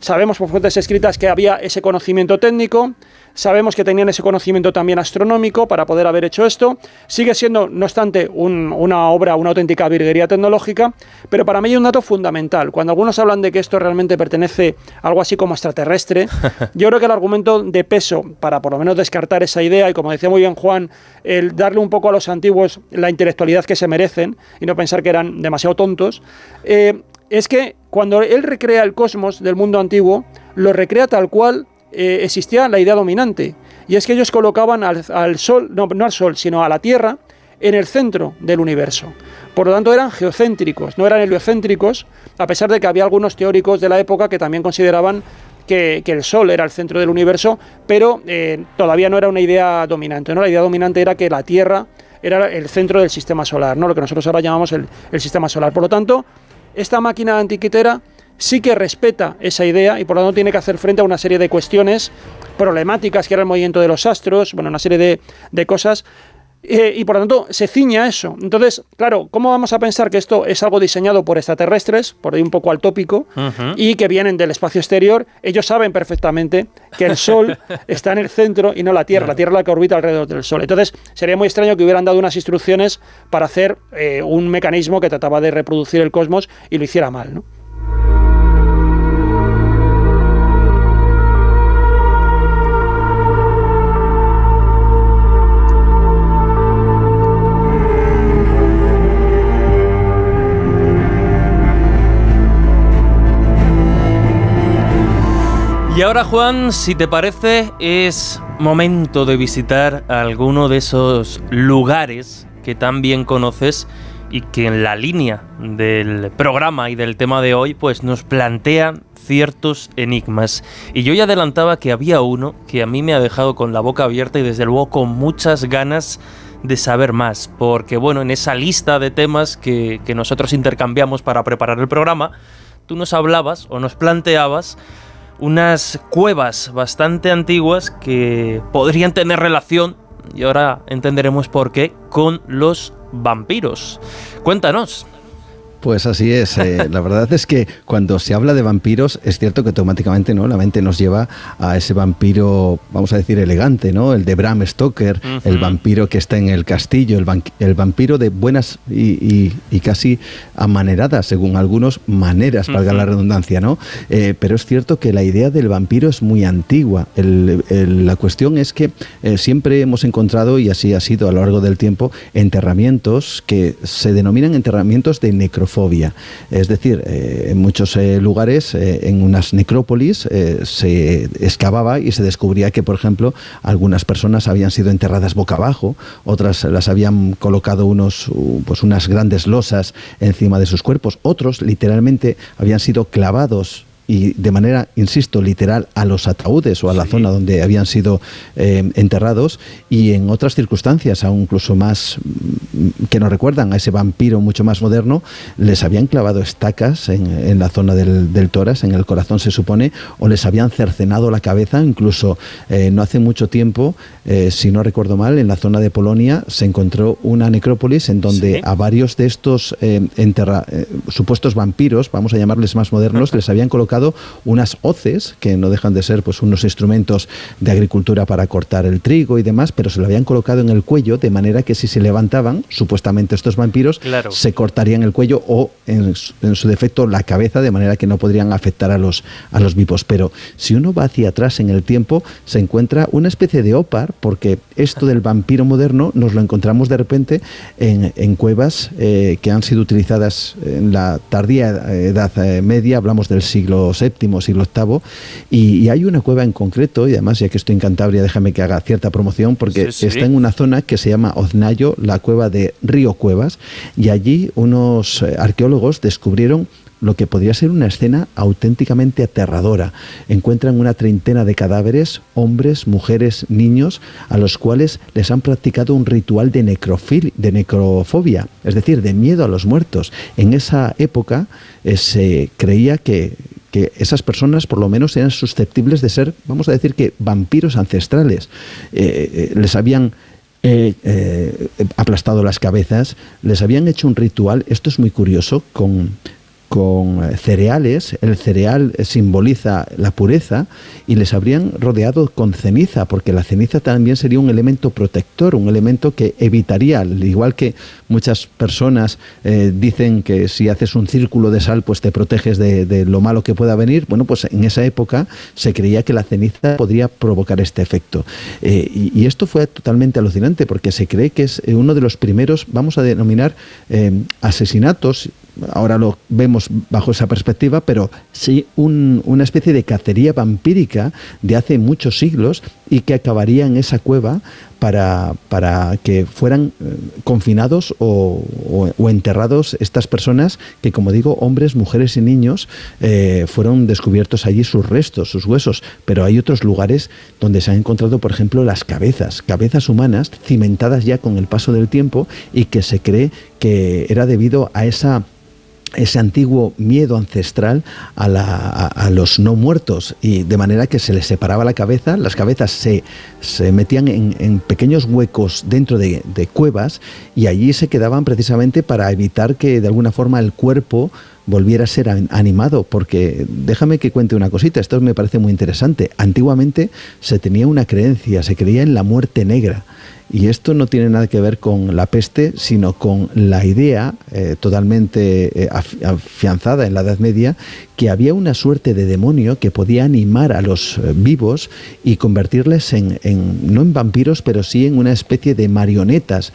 sabemos por fuentes escritas que había ese conocimiento técnico, Sabemos que tenían ese conocimiento también astronómico para poder haber hecho esto. Sigue siendo, no obstante, una obra, una auténtica virguería tecnológica, pero para mí hay un dato fundamental. Cuando algunos hablan de que esto realmente pertenece a algo así como extraterrestre, yo creo que el argumento de peso para por lo menos descartar esa idea y como decía muy bien Juan, el darle un poco a los antiguos la intelectualidad que se merecen y no pensar que eran demasiado tontos, eh, es que cuando él recrea el cosmos del mundo antiguo, lo recrea tal cual eh, existía la idea dominante, y es que ellos colocaban al, Sol, no, no al Sol, sino a la Tierra, en el centro del universo. Por lo tanto, eran geocéntricos, no eran heliocéntricos, a pesar de que había algunos teóricos de la época que también consideraban que, el Sol era el centro del universo, pero eh, todavía no era una idea dominante. ¿no? La idea dominante era que la Tierra era el centro del sistema solar, ¿no? lo que nosotros ahora llamamos el, el sistema solar. Por lo tanto, esta máquina antiquitera sí que respeta esa idea y por lo tanto tiene que hacer frente a una serie de cuestiones problemáticas que era el movimiento de los astros, bueno, una serie de, cosas. Eh, y por lo tanto se ciña a eso. Entonces, claro, ¿cómo vamos a pensar que esto es algo diseñado por extraterrestres, por ahí un poco al tópico, y que vienen del espacio exterior? Ellos saben perfectamente que el Sol está en el centro y no la Tierra, la Tierra es la que orbita alrededor del Sol. Entonces, sería muy extraño que hubieran dado unas instrucciones para hacer eh, un mecanismo que trataba de reproducir el cosmos y lo hiciera mal, ¿no? Y ahora Juan, si te parece, es momento de visitar alguno de esos lugares que tan bien conoces y que en la línea del programa y del tema de hoy pues nos plantean ciertos enigmas. Y yo ya adelantaba que había uno que a mí me ha dejado con la boca abierta y desde luego con muchas ganas de saber más, porque bueno, en esa lista de temas que, que nosotros intercambiamos para preparar el programa, tú nos hablabas o nos planteabas unas cuevas bastante antiguas que podrían tener relación, y ahora entenderemos por qué, con los vampiros. Cuéntanos. Pues así es. Eh, la verdad es que cuando se habla de vampiros, es cierto que automáticamente ¿no? la mente nos lleva a ese vampiro, vamos a decir, elegante, ¿no? El de Bram Stoker, el vampiro que está en el castillo, el, vampiro de buenas y, casi amaneradas, según algunos, maneras, valga la redundancia, ¿no? Eh, pero es cierto que la idea del vampiro es muy antigua. la cuestión es que eh, siempre hemos encontrado, y así ha sido a lo largo del tiempo, enterramientos que se denominan enterramientos de Es decir, eh, en muchos eh, lugares, eh, en unas necrópolis, se excavaba y se descubría que, por ejemplo, algunas personas habían sido enterradas boca abajo, otras las habían colocado unos, pues unas grandes losas encima de sus cuerpos, otros literalmente habían sido clavados y de manera, insisto, literal a los ataúdes o a la zona donde habían sido eh, enterrados y en otras circunstancias, aún incluso más mm, que nos recuerdan a ese vampiro mucho más moderno, les habían clavado estacas en, en la zona del, del, tórax, en el corazón se supone, o les habían cercenado la cabeza, incluso eh, no hace mucho tiempo, eh, si no recuerdo mal, en la zona de Polonia se encontró una necrópolis en donde a varios de estos supuestos vampiros, vamos a llamarles más modernos, les habían colocado unas hoces, que no dejan de ser pues, unos instrumentos de agricultura para cortar el trigo y demás, pero se lo habían colocado en el cuello, de manera que si se levantaban, supuestamente estos vampiros, se cortarían el cuello o, en su, defecto, la cabeza, de manera que no podrían afectar a los, a los vivos. Pero si uno va hacia atrás en el tiempo, se encuentra una especie de opar, porque esto del vampiro moderno nos lo encontramos de repente en, cuevas eh, que han sido utilizadas en la tardía Edad eh, Media, hablamos del siglo séptimo, siglo octavo, y, hay una cueva en concreto, y además ya que estoy en Cantabria, déjame que haga cierta promoción, porque está en una zona que se llama Oznayo, la cueva de Río Cuevas, y allí unos eh, arqueólogos descubrieron lo que podría ser una escena auténticamente aterradora. Encuentran una treintena de cadáveres, hombres, mujeres, niños, a los cuales les han practicado un ritual de, de necrofobia, es decir, de miedo a los muertos. En esa época eh, se creía que que esas personas por lo menos eran susceptibles de ser, vamos a decir que vampiros ancestrales. Eh, eh, les habían eh, aplastado las cabezas, les habían hecho un ritual, esto es muy curioso, con con eh, cereales, el cereal simboliza la pureza y les habrían rodeado con ceniza, porque la ceniza también sería un elemento protector, un elemento que evitaría, al igual que muchas personas eh, dicen que si haces un círculo de sal pues te proteges de, lo malo que pueda venir, bueno pues en esa época se creía que la ceniza podría provocar este efecto. Eh, y, esto fue totalmente alucinante porque se cree que es uno de los primeros, vamos a denominar, asesinatos ahora lo vemos bajo esa perspectiva, pero sí una especie de cacería vampírica de hace muchos siglos y que acabaría en esa cueva para, para que fueran eh, confinados o, enterrados estas personas que, como digo, hombres, mujeres y niños, eh, fueron descubiertos allí sus restos, sus huesos. Pero hay otros lugares donde se han encontrado, por ejemplo, las cabezas, cabezas humanas cimentadas ya con el paso del tiempo y que se cree que era debido a esa ese antiguo miedo ancestral a, los no muertos y de manera que se les separaba la cabeza, las cabezas se, se metían en, pequeños huecos dentro de, cuevas y allí se quedaban precisamente para evitar que de alguna forma el cuerpo volviera a ser animado, porque déjame que cuente una cosita, esto me parece muy interesante. Antiguamente se tenía una creencia, se creía en la muerte negra. Y esto no tiene nada que ver con la peste, sino con la idea eh, totalmente eh, afianzada en la Edad Media que había una suerte de demonio que podía animar a los eh, vivos y convertirles en, no en vampiros, pero sí en una especie de marionetas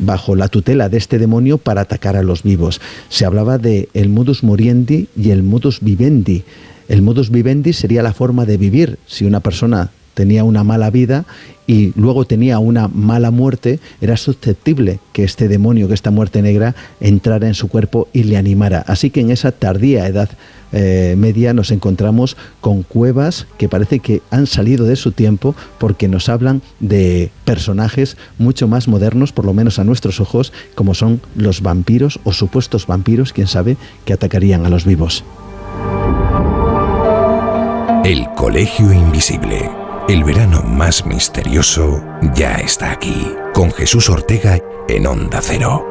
bajo la tutela de este demonio para atacar a los vivos. Se hablaba de el modus moriendi y el modus vivendi. El modus vivendi sería la forma de vivir. Si una persona tenía una mala vida y luego tenía una mala muerte, era susceptible que este demonio, que esta muerte negra, entrara en su cuerpo y le animara. Así que en esa tardía edad eh, media nos encontramos con cuevas que parece que han salido de su tiempo porque nos hablan de personajes mucho más modernos, por lo menos a nuestros ojos, como son los vampiros o supuestos vampiros, quién sabe, que atacarían a los vivos. El Colegio Invisible el verano más misterioso ya está aquí, con Jesús Ortega en Onda Cero.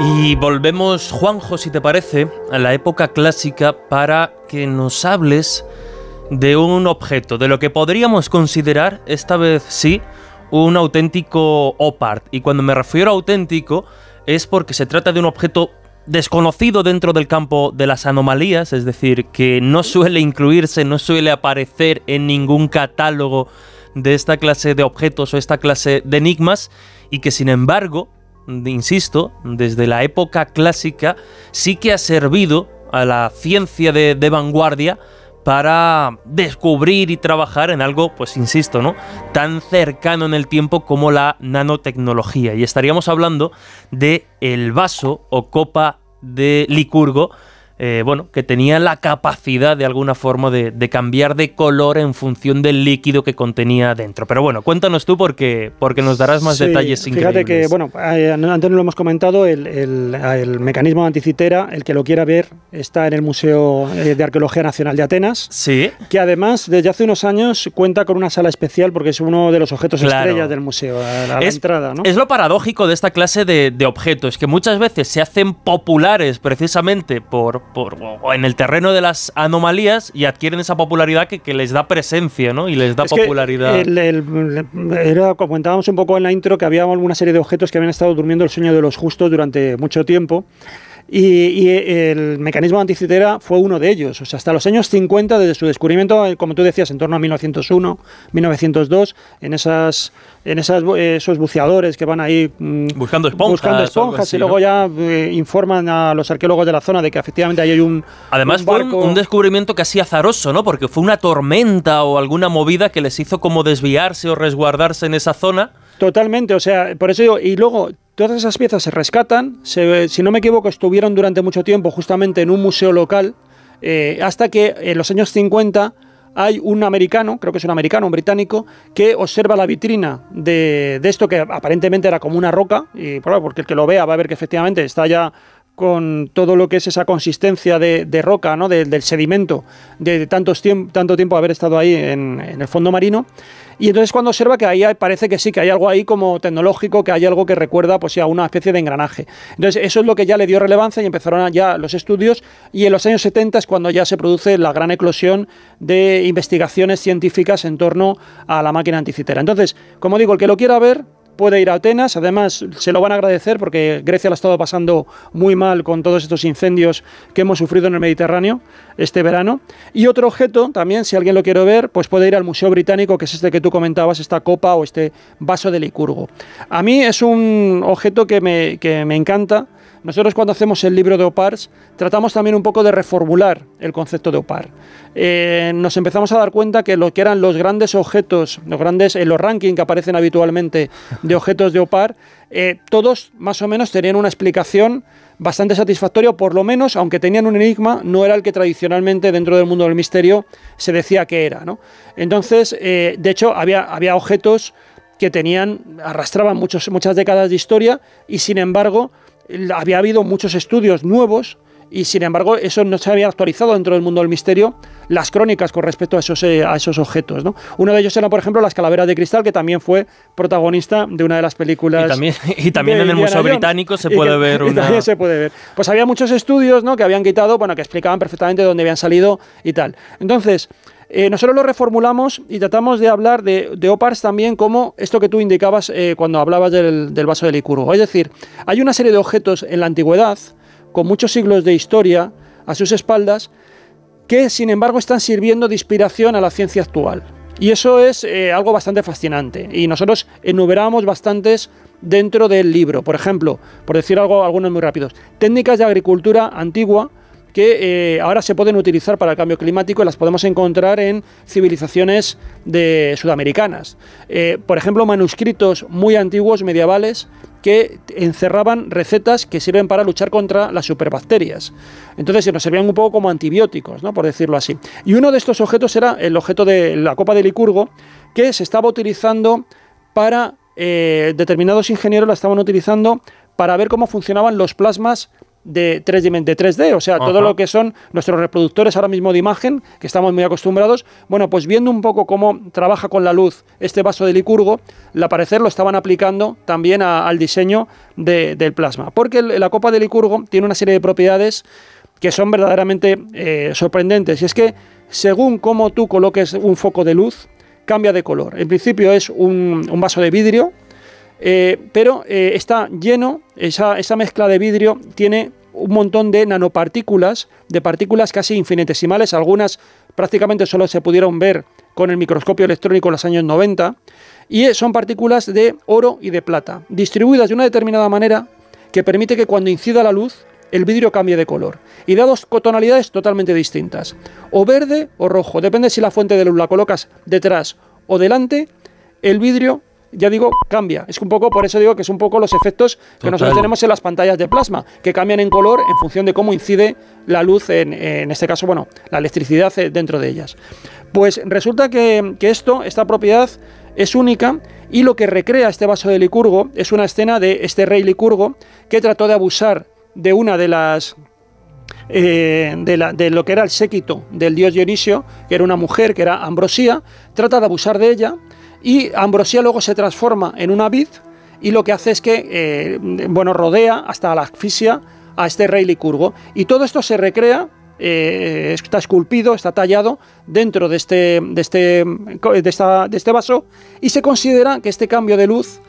Y volvemos, Juanjo, si te parece, a la época clásica para que nos hables de un objeto, de lo que podríamos considerar, esta vez sí, un auténtico OPART. Y cuando me refiero a auténtico es porque se trata de un objeto desconocido dentro del campo de las anomalías, es decir, que no suele incluirse, no suele aparecer en ningún catálogo de esta clase de objetos o esta clase de enigmas y que sin embargo insisto, desde la época clásica, sí que ha servido a la ciencia de, vanguardia para descubrir y trabajar en algo, pues insisto, ¿no? Tan cercano en el tiempo como la nanotecnología. Y estaríamos hablando de el vaso o copa de Licurgo, eh, bueno, que tenía la capacidad de alguna forma de, cambiar de color en función del líquido que contenía dentro. Pero bueno, cuéntanos tú porque, porque nos darás más detalles increíbles. Fíjate que, bueno, eh, antes no lo hemos comentado, el, mecanismo de anticitera, el que lo quiera ver, está en el Museo eh, de Arqueología Nacional de Atenas. Sí. Que además, desde hace unos años, cuenta con una sala especial porque es uno de los objetos estrellas del museo, a la, es, entrada. ¿no? Es lo paradójico de esta clase de, de objetos, que muchas veces se hacen populares precisamente por o en el terreno de las anomalías y adquieren esa popularidad que, les da presencia, ¿no? Y les da popularidad. era, comentábamos un poco en la intro que había alguna serie de objetos que habían estado durmiendo el sueño de los justos durante mucho tiempo. Y, el mecanismo anticitera fue uno de ellos. O sea, hasta los años 50, desde su descubrimiento, eh, como tú decías, en torno a 1901, 1902, en esas en esas, eh, esos buceadores que van ahí mm, buscando esponjas, buscando esponjas y luego ya eh, informan a los arqueólogos de la zona de que efectivamente ahí hay un además fue un, descubrimiento casi azaroso no porque fue una tormenta o alguna movida que les hizo como desviarse o resguardarse en esa zona totalmente o sea por eso digo y luego Todas esas piezas se rescatan, si no me equivoco estuvieron durante mucho tiempo justamente en un museo local, eh, hasta que en los años 50 hay un americano, creo que es un americano, un británico, que observa la vitrina de, esto que aparentemente era como una roca, y porque el que lo vea va a ver que efectivamente está ya con todo lo que es esa consistencia de, roca, ¿no? del sedimento, de, tantos tanto tiempo haber estado ahí en, en el fondo marino. Y entonces cuando observa que ahí parece que sí, que hay algo ahí como tecnológico, que hay algo que recuerda pues a una especie de engranaje. Entonces eso es lo que ya le dio relevancia y empezaron ya los estudios y en los años 70 es cuando ya se produce la gran eclosión de investigaciones científicas en torno a la máquina anticitera. Entonces, como digo, el que lo quiera ver, puede ir a Atenas, además se lo van a agradecer porque Grecia lo ha estado pasando muy mal con todos estos incendios que hemos sufrido en el Mediterráneo este verano. Y otro objeto también, si alguien lo quiere ver, pues puede ir al Museo Británico, que es este que tú comentabas, esta copa o este vaso de Licurgo. A mí es un objeto que me, que me encanta nosotros cuando hacemos el libro de OPARS tratamos también un poco de reformular el concepto de OPAR. Eh, nos empezamos a dar cuenta que lo que eran los grandes objetos, los grandes, en los rankings que aparecen habitualmente de objetos de OPAR, eh, todos más o menos tenían una explicación bastante satisfactoria, por lo menos, aunque tenían un enigma, no era el que tradicionalmente dentro del mundo del misterio se decía que era. Entonces, eh, de hecho, había, había objetos que tenían, arrastraban muchos, muchas décadas de historia y sin embargo había habido muchos estudios nuevos y sin embargo eso no se había actualizado dentro del mundo del misterio las crónicas con respecto a esos, eh, a esos objetos. ¿no? Uno de ellos era, por ejemplo, las calaveras de cristal, que también fue protagonista de una de las películas. Y también, y también en el Museo Británico se puede ver una. También se puede ver. Pues había muchos estudios ¿no? que habían quitado, bueno, que explicaban perfectamente dónde habían salido y tal. Entonces. Eh, nosotros lo reformulamos y tratamos de hablar de, de OPARS también como esto que tú indicabas eh, cuando hablabas del, vaso de Licurgo. Es decir, hay una serie de objetos en la antigüedad, con muchos siglos de historia a sus espaldas, que sin embargo están sirviendo de inspiración a la ciencia actual. Y eso es eh, algo bastante fascinante. Y nosotros enumeramos bastantes dentro del libro. Por ejemplo, por decir algo, algunos muy rápidos, técnicas de agricultura antigua que eh, ahora se pueden utilizar para el cambio climático y las podemos encontrar en civilizaciones de sudamericanas. Eh, por ejemplo, manuscritos muy antiguos, medievales, que encerraban recetas que sirven para luchar contra las superbacterias. Entonces nos servían un poco como antibióticos, ¿no? por decirlo así. Y uno de estos objetos era el objeto de la copa de Licurgo, que se estaba utilizando para... Eh, determinados ingenieros la estaban utilizando para ver cómo funcionaban los plasmas de, 3, de 3D, o sea, todo lo que son nuestros reproductores ahora mismo de imagen, que estamos muy acostumbrados. Bueno, pues viendo un poco cómo trabaja con la luz este vaso de Licurgo, al parecer lo estaban aplicando también al diseño del plasma, porque la copa de Licurgo tiene una serie de propiedades que son verdaderamente eh, sorprendentes, y es que según cómo tú coloques un foco de luz, cambia de color. En principio es un, vaso de vidrio, eh, pero eh, está lleno, esa, esa, mezcla de vidrio tiene un montón de nanopartículas, de partículas casi infinitesimales, algunas prácticamente solo se pudieron ver con el microscopio electrónico en los años 90, y son partículas de oro y de plata, distribuidas de una determinada manera que permite que cuando incida la luz, el vidrio cambie de color. Y da dos tonalidades totalmente distintas, o verde o rojo, depende si la fuente de luz la colocas detrás o delante, el vidrio ya digo, cambia. Es un poco, por eso digo que es un poco los efectos que nosotros tenemos en las pantallas de plasma, que cambian en color en función de cómo incide la luz, en, este caso, bueno, la electricidad eh, dentro de ellas. Pues resulta que, esto, esta propiedad, es única y lo que recrea este vaso de Licurgo es una escena de este rey Licurgo que trató de abusar de una de las eh, de, la, de, lo que era el séquito del dios Dionisio, que era una mujer, que era Ambrosía, trata de abusar de ella y Ambrosía luego se transforma en una vid y lo que hace es que, eh, bueno, rodea hasta la asfixia a este rey licurgo. Y todo esto se recrea, eh, está esculpido, está tallado dentro de este, de, este, de, esta, de este vaso y se considera que este cambio de luz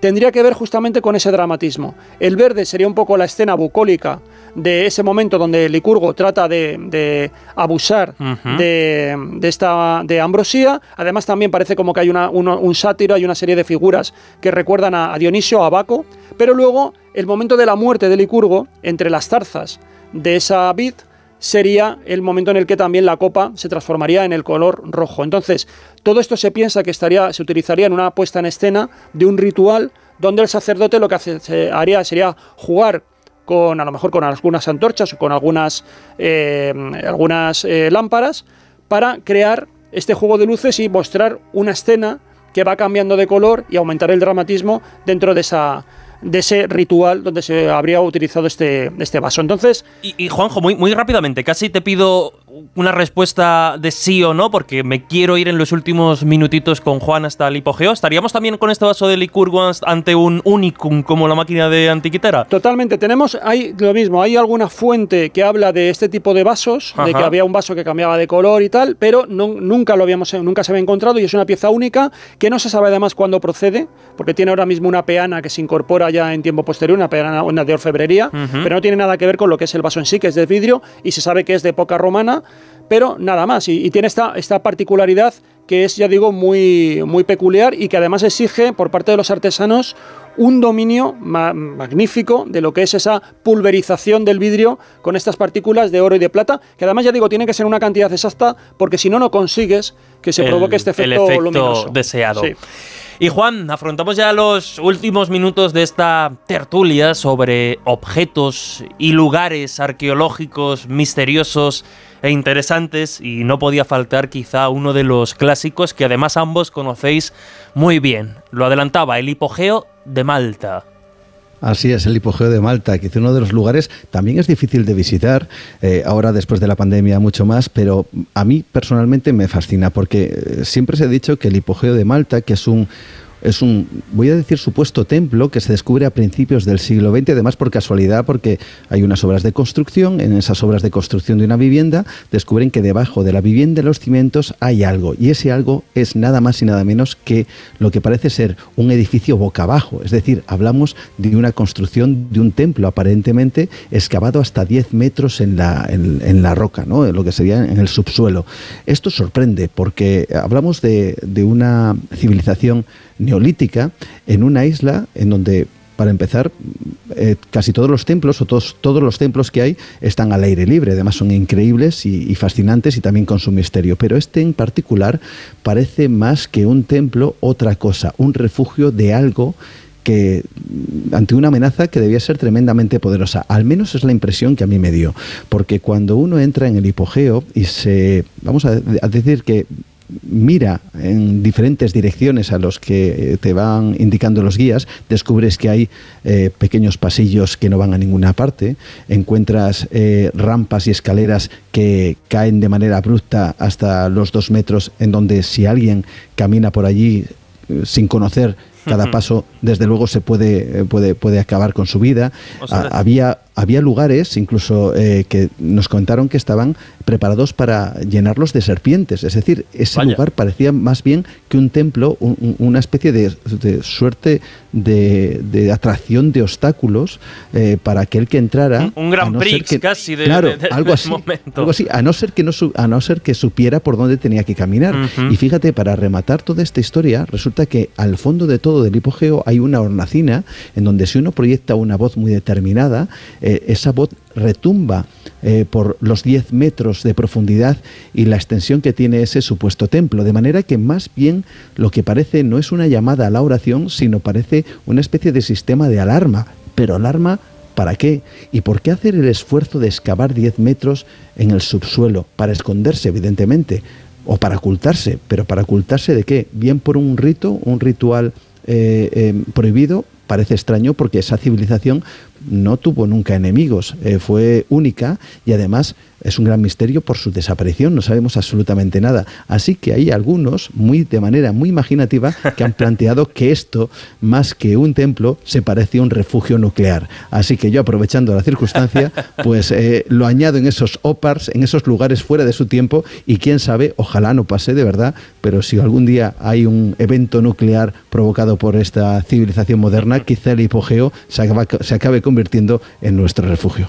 tendría que ver justamente con ese dramatismo. El verde sería un poco la escena bucólica de ese momento donde Licurgo trata de, abusar de, esta de Ambrosía. Además también parece como que hay un sátiro, hay una serie de figuras que recuerdan a, Dionisio, a Baco, pero luego el momento de la muerte de Licurgo, entre las zarzas de esa vid, sería el momento en el que también la copa se transformaría en el color rojo. Entonces, todo esto se piensa que estaría, se utilizaría en una puesta en escena de un ritual donde el sacerdote lo que haría sería jugar con a lo mejor con algunas antorchas o con algunas, eh, algunas eh, lámparas para crear este juego de luces y mostrar una escena que va cambiando de color y aumentar el dramatismo dentro de esa, de ese ritual donde se habría utilizado este, este vaso. Entonces. Y, Juanjo, muy, muy rápidamente, casi te pido una respuesta de sí o no, porque me quiero ir en los últimos minutitos con Juan hasta el hipogeo. ¿Estaríamos también con este vaso de Licurgo ante un unicum como la máquina de Antiquitera? Totalmente. Tenemos hay lo mismo. Hay alguna fuente que habla de este tipo de vasos, de que había un vaso que cambiaba de color y tal, pero nunca lo habíamos, nunca se había encontrado y es una pieza única que no se sabe además cuándo procede, porque tiene ahora mismo una peana que se incorpora ya en tiempo posterior, una peana una de orfebrería, pero no tiene nada que ver con lo que es el vaso en sí, que es de vidrio y se sabe que es de época romana pero nada más. Y, tiene esta, esta particularidad que es, ya digo, muy, muy peculiar y que además exige por parte de los artesanos un dominio magnífico de lo que es esa pulverización del vidrio con estas partículas de oro y de plata, que además ya digo, tiene que ser una cantidad exacta, porque si no, no consigues que se provoque este efecto, el efecto deseado. Y Juan, afrontamos ya los últimos minutos de esta tertulia sobre objetos y lugares arqueológicos misteriosos e interesantes y no podía faltar quizá uno de los clásicos que además ambos conocéis muy bien. Lo adelantaba, el hipogeo de Malta. Así es, el hipogeo de Malta, que es uno de los lugares también es difícil de visitar, eh, ahora después de la pandemia mucho más, pero a mí personalmente me fascina porque eh, siempre se ha dicho que el hipogeo de Malta, que es un, es un, voy a decir, supuesto templo que se descubre a principios del siglo XX, además por casualidad, porque hay unas obras de construcción, en esas obras de construcción de una vivienda, descubren que debajo de la vivienda, los cimientos, hay algo, y ese algo es nada más y nada menos que lo que parece ser un edificio boca abajo, es decir, hablamos de una construcción de un templo aparentemente excavado hasta 10 metros en la, en, la roca, ¿no? lo que sería en el subsuelo. Esto sorprende porque hablamos de, de una civilización neolítica en una isla en donde para empezar, eh, casi todos los templos o todos, todos los templos que hay están al aire libre, además son increíbles y, fascinantes y también con su misterio, pero este en particular parece más que un templo otra cosa, un refugio de algo que ante una amenaza que debía ser tremendamente poderosa. Al menos es la impresión que a mí me dio, porque cuando uno entra en el hipogeo y se, vamos a decir que mira en diferentes direcciones a los que te van indicando los guías, descubres que hay eh, pequeños pasillos que no van a ninguna parte, encuentras eh, rampas y escaleras que caen de manera abrupta hasta los dos metros, en donde si alguien camina por allí eh, sin conocer cada paso, desde luego, se puede, puede, puede acabar con su vida. había había lugares incluso eh, que nos contaron que estaban preparados para llenarlos de serpientes. Es decir, ese lugar parecía más bien que un templo, una especie de, suerte de, atracción de obstáculos eh, para aquel que entrara. Un, gran prix casi de, claro, algo así, algo así, a no ser que no a no ser que supiera por dónde tenía que caminar. Y fíjate, para rematar toda esta historia, resulta que al fondo de todo del hipogeo hay una hornacina en donde si uno proyecta una voz muy determinada, eh, esa voz retumba eh, por los 10 metros de profundidad y la extensión que tiene ese supuesto templo, de manera que más bien lo que parece no es una llamada a la oración, sino parece una especie de sistema de alarma. Pero alarma ¿Para qué? ¿Y por qué hacer el esfuerzo de excavar 10 metros en el subsuelo? Para esconderse, evidentemente, o para ocultarse. ¿Pero para ocultarse de qué? Bien por un rito, un ritual eh, prohibido, parece extraño porque esa civilización no tuvo nunca enemigos, eh, fue única y además es un gran misterio por su desaparición, no sabemos absolutamente nada. Así que hay algunos, muy de manera muy imaginativa, que han planteado que esto, más que un templo, se parece a un refugio nuclear. Así que yo, aprovechando la circunstancia, pues eh, lo añado en esos OPARs, en esos lugares fuera de su tiempo, y quién sabe, ojalá no pase de verdad, pero si algún día hay un evento nuclear provocado por esta civilización moderna, quizá el hipogeo se acabe, se acabe convirtiendo en nuestro refugio.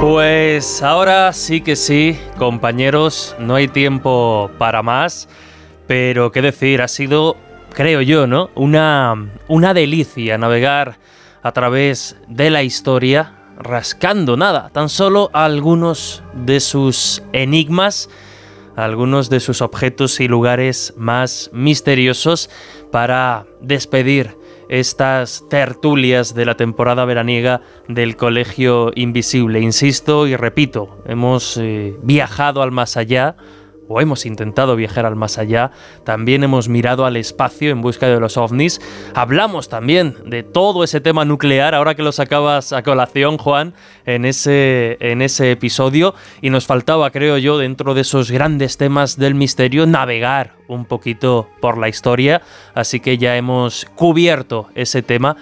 Pues ahora sí que sí, compañeros, no hay tiempo para más, pero qué decir, ha sido, creo yo, ¿no? Una, una delicia navegar a través de la historia, rascando nada, tan solo algunos de sus enigmas, algunos de sus objetos y lugares más misteriosos para despedir estas tertulias de la temporada veraniega del Colegio Invisible. Insisto y repito, hemos eh, viajado al más allá o hemos intentado viajar al más allá, también hemos mirado al espacio en busca de los ovnis, hablamos también de todo ese tema nuclear, ahora que lo sacabas a colación, Juan, en ese, en ese episodio, y nos faltaba, creo yo, dentro de esos grandes temas del misterio, navegar un poquito por la historia, así que ya hemos cubierto ese tema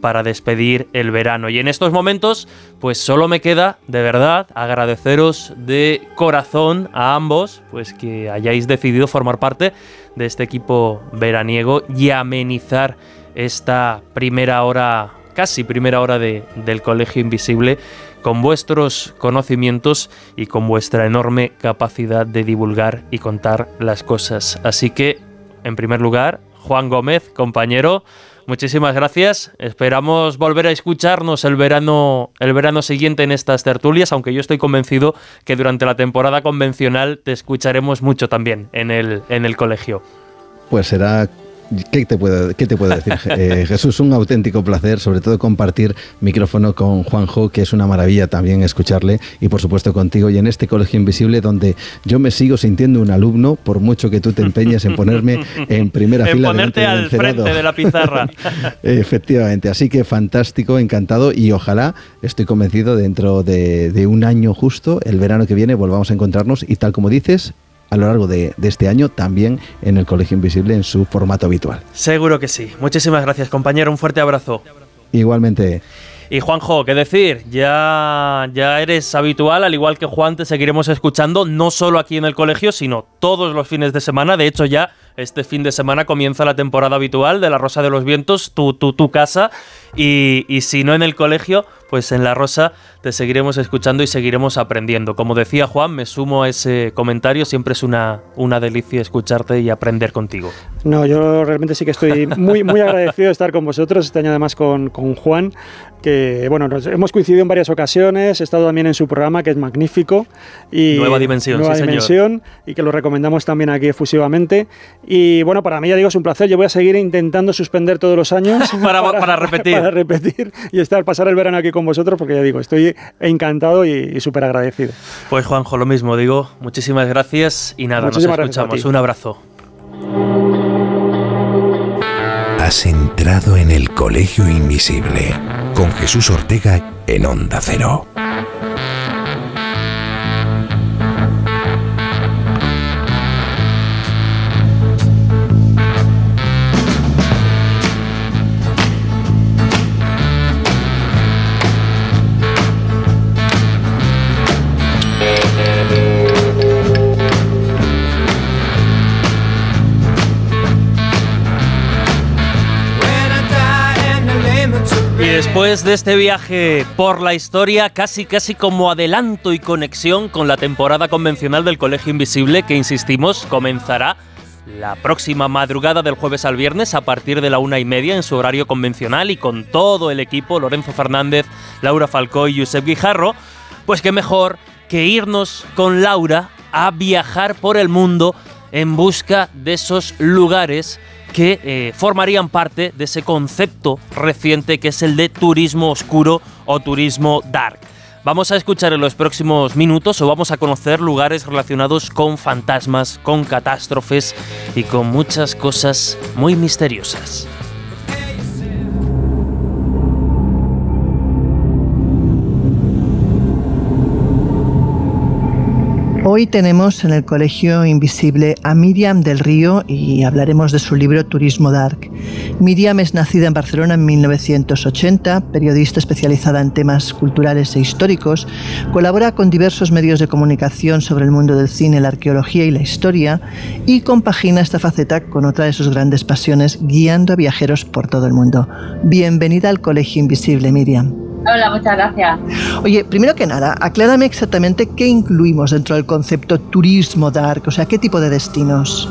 para despedir el verano. Y en estos momentos, pues solo me queda, de verdad, agradeceros de corazón a ambos, pues que hayáis decidido formar parte de este equipo veraniego y amenizar esta primera hora, casi primera hora de, del Colegio Invisible con vuestros conocimientos y con vuestra enorme capacidad de divulgar y contar las cosas. Así que, en primer lugar, Juan Gómez, compañero, Muchísimas gracias. Esperamos volver a escucharnos el verano, el verano siguiente en estas tertulias, aunque yo estoy convencido que durante la temporada convencional te escucharemos mucho también en el, en el colegio. Pues será ¿Qué te puedo, qué te puedo decir? Eh, Jesús, un auténtico placer, sobre todo compartir micrófono con Juanjo, que es una maravilla también escucharle, y por supuesto contigo, y en este Colegio Invisible donde yo me sigo sintiendo un alumno, por mucho que tú te empeñes en ponerme en primera fila. En ponerte al frente de la pizarra. Efectivamente, así que fantástico, encantado, y ojalá, estoy convencido, dentro de, de un año justo, el verano que viene, volvamos a encontrarnos, y tal como dices, a lo largo de, este año también en el Colegio Invisible en su formato habitual. Seguro que sí. Muchísimas gracias, compañero. Un fuerte abrazo. Igualmente. Y Juanjo, ¿qué decir? Ya, ya eres habitual, al igual que Juan, te seguiremos escuchando no solo aquí en el colegio, sino todos los fines de semana. De hecho, ya este fin de semana comienza la temporada habitual de La Rosa de los Vientos, tu, tu, tu casa. Y, y si no en el colegio, pues en La Rosa te seguiremos escuchando y seguiremos aprendiendo. Como decía Juan, me sumo a ese comentario, siempre es una, una delicia escucharte y aprender contigo. No, yo realmente sí que estoy muy, muy agradecido de estar con vosotros, este año además con, con Juan, que bueno, nos hemos coincidido en varias ocasiones, he estado también en su programa, que es magnífico. Y nueva Dimensión, nueva dimensión Y que lo recomendamos también aquí efusivamente. Y bueno, para mí ya digo, es un placer. Yo voy a seguir intentando suspender todos los años para, repetir. Para repetir y estar, pasar el verano aquí con vosotros, porque ya digo, estoy encantado y, súper agradecido. Pues Juanjo, lo mismo digo. Muchísimas gracias y nada, nos escuchamos. Un abrazo. Has entrado en el Colegio Invisible con Jesús Ortega en Onda Cero. Después de este viaje por la historia, casi casi como adelanto y conexión con la temporada convencional del Colegio Invisible, que insistimos, comenzará la próxima madrugada del jueves al viernes a partir de la una y media en su horario convencional y con todo el equipo, Lorenzo Fernández, Laura Falcó y Josep Guijarro, pues qué mejor que irnos con Laura a viajar por el mundo en busca de esos lugares que eh, formarían parte de ese concepto reciente que es el de turismo oscuro o turismo dark. Vamos a escuchar en los próximos minutos o vamos a conocer lugares relacionados con fantasmas, con catástrofes y con muchas cosas muy misteriosas. Hoy tenemos en el Colegio Invisible a Miriam del Río y hablaremos de su libro Turismo Dark. Miriam es nacida en Barcelona en 1980, periodista especializada en temas culturales e históricos, colabora con diversos medios de comunicación sobre el mundo del cine, la arqueología y la historia y compagina esta faceta con otra de sus grandes pasiones, guiando a viajeros por todo el mundo. Bienvenida al Colegio Invisible, Miriam. Hola, muchas gracias. Oye, primero que nada, aclárame exactamente qué incluimos dentro del concepto turismo dark, o sea, qué tipo de destinos.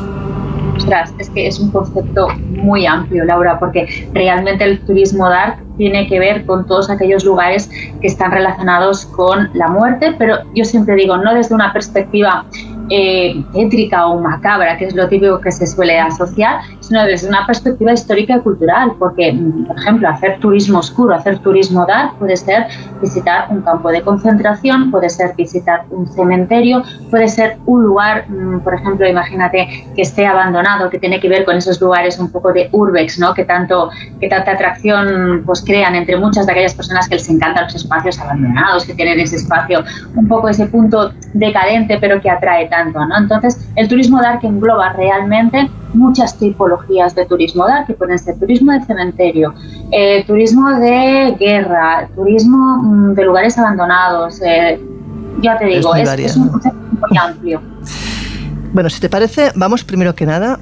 Ostras, es que es un concepto muy amplio, Laura, porque realmente el turismo dark tiene que ver con todos aquellos lugares que están relacionados con la muerte, pero yo siempre digo, no desde una perspectiva eh, étrica o macabra, que es lo típico que se suele asociar, sino desde una perspectiva histórica y cultural, porque, por ejemplo, hacer turismo oscuro, hacer turismo dark puede ser visitar un campo de concentración, puede ser visitar un cementerio, puede ser un lugar, mm, por ejemplo, imagínate que esté abandonado, que tiene que ver con esos lugares un poco de urbex, ¿no? que, tanto, que tanta atracción pues, crean entre muchas de aquellas personas que les encantan los espacios abandonados, que tienen ese espacio, un poco ese punto decadente, pero que atrae tanto. ¿no? Entonces, el turismo dark engloba realmente muchas tipologías de turismo dark, que pueden ser turismo de cementerio, eh, turismo de guerra, turismo mm, de lugares abandonados. Eh, ya te digo, es, un concepto muy amplio. Bueno, si te parece, vamos primero que nada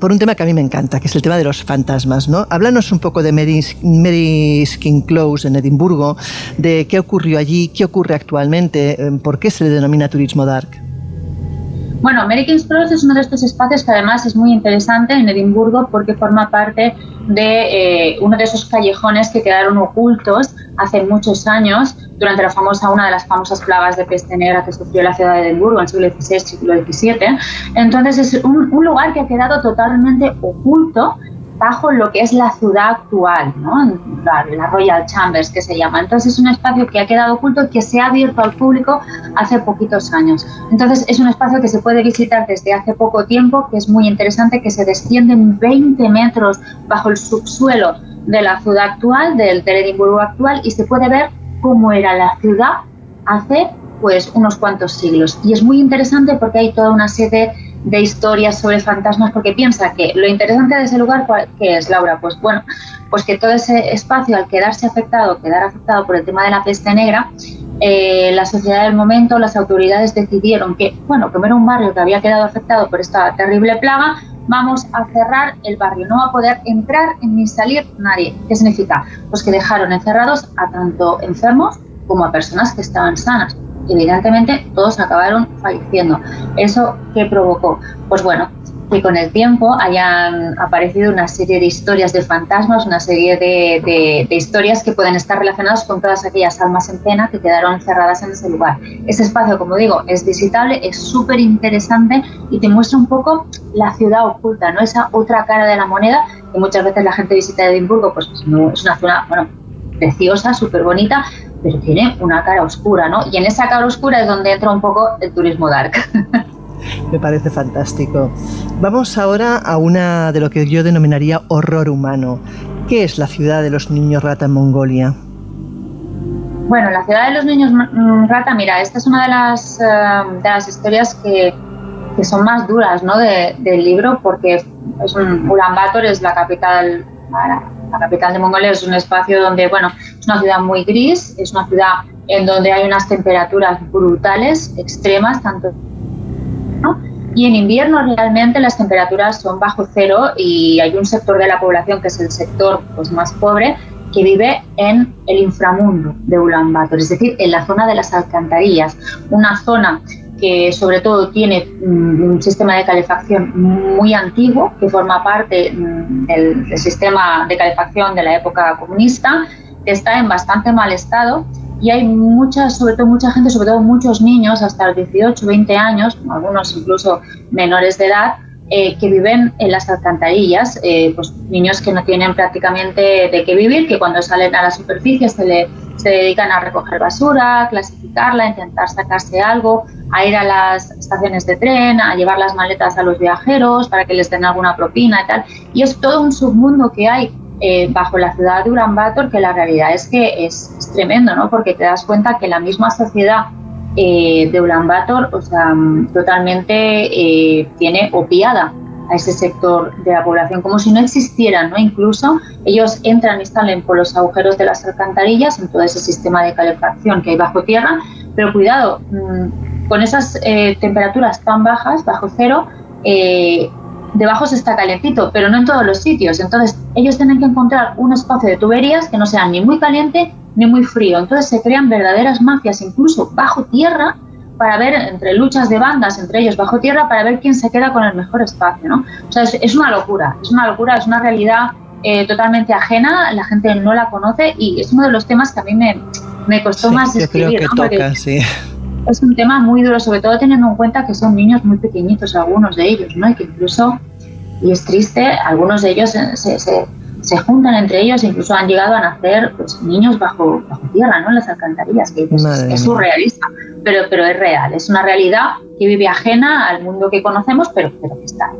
por un tema que a mí me encanta, que es el tema de los fantasmas, ¿no? Háblanos un poco de Mary, Skin Close en Edimburgo, de qué ocurrió allí, qué ocurre actualmente, eh, por qué se le denomina turismo dark. Bueno, American Cross es uno de estos espacios que además es muy interesante en Edimburgo porque forma parte de eh, uno de esos callejones que quedaron ocultos hace muchos años durante la famosa, una de las famosas plagas de peste negra que sufrió la ciudad de Edimburgo en el siglo XVI, siglo XVII. Entonces es un lugar que ha quedado totalmente oculto bajo lo que es la ciudad actual, ¿no? la, Royal Chambers que se llama. Entonces es un espacio que ha quedado oculto y que se ha abierto al público hace poquitos años. Entonces es un espacio que se puede visitar desde hace poco tiempo, que es muy interesante, que se desciende 20 metros bajo el subsuelo de la ciudad actual, del, del Edimburgo actual, y se puede ver cómo era la ciudad hace pues unos cuantos siglos. Y es muy interesante porque hay toda una serie de historias sobre fantasmas, porque piensa que lo interesante de ese lugar, ¿qué es, Laura? Pues bueno, pues que todo ese espacio al quedarse afectado, quedar afectado por el tema de la peste negra, eh, la sociedad del momento, las autoridades decidieron que, bueno, era un barrio que había quedado afectado por esta terrible plaga, vamos a cerrar el barrio, no va a poder entrar ni salir nadie. ¿Qué significa? Pues que dejaron encerrados a tanto enfermos como a personas que estaban sanas evidentemente todos acabaron falleciendo. ¿Eso qué provocó? Pues bueno, que con el tiempo hayan aparecido una serie de historias de fantasmas, una serie de, historias que pueden estar relacionadas con todas aquellas almas en pena que quedaron encerradas en ese lugar. Ese espacio, como digo, es visitable, es súper interesante y te muestra un poco la ciudad oculta, ¿no? esa otra cara de la moneda que muchas veces la gente visita Edimburgo, pues, es una ciudad, bueno, preciosa, súper bonita, pero tiene una cara oscura, ¿no? Y en esa cara oscura es donde entra un poco el turismo dark. Me parece fantástico. Vamos ahora a una de lo que yo denominaría horror humano. ¿Qué es la ciudad de los niños rata en Mongolia? Bueno, la ciudad de los niños mm, rata, mira, esta es una de las, eh, de las historias que, que, son más duras ¿no? del libro porque es un, Ulaanbaatar es la capital, la capital de Mongolia, es un espacio donde, bueno, es una ciudad muy gris, es una ciudad en donde hay unas temperaturas brutales, extremas, tanto y en invierno realmente las temperaturas son bajo cero y hay un sector de la población que es el sector pues, más pobre que vive en el inframundo de Ulaanbaatar, es decir, en la zona de las alcantarillas, una zona que sobre todo tiene mm, un sistema de calefacción muy antiguo, que forma parte mm, del sistema de calefacción de la época comunista, que está en bastante mal estado. Y hay mucha, sobre todo mucha gente, sobre todo muchos niños hasta los 18, 20 años, algunos incluso menores de edad, eh, que viven en las alcantarillas, eh, pues niños que no tienen prácticamente de qué vivir, que cuando salen a la superficie se, le, se dedican a recoger basura, clasificarla, intentar sacarse algo, a ir a las estaciones de tren, a llevar las maletas a los viajeros para que les den alguna propina y tal. Y es todo un submundo que hay eh, bajo la ciudad de Ulaanbaatar que la realidad es que es, tremendo, ¿no? Porque te das cuenta que la misma sociedad eh, de Ulaanbaatar, o sea, mm, totalmente eh, tiene opiada a ese sector de la población, como si no existieran, ¿no? Incluso ellos entran y salen por los agujeros de las alcantarillas en todo ese sistema de calefacción que hay bajo tierra, pero cuidado, mm, con esas temperaturas tan bajas, bajo cero, debajo se está calentito, pero no en todos los sitios. Entonces, ellos tienen que encontrar un espacio de tuberías que no sea ni muy caliente ni muy frío. Entonces, se crean verdaderas mafias, incluso bajo tierra, para ver entre luchas de bandas entre ellos bajo tierra, para ver quién se queda con el mejor espacio. ¿no? O sea, es, una locura, es una locura, es una realidad eh, totalmente ajena, la gente no la conoce y es uno de los temas que a mí me, me costó más escribir. Creo que toca, sí es un tema muy duro, sobre todo teniendo en cuenta que son niños muy pequeñitos, algunos de ellos, ¿no? Y que incluso, y es triste, algunos de ellos se, se, se juntan entre ellos e incluso han llegado a nacer pues, niños bajo, bajo tierra, ¿no? En las alcantarillas, que es, surrealista, pero, pero es real, es una realidad que vive ajena al mundo que conocemos, pero, pero que está ahí.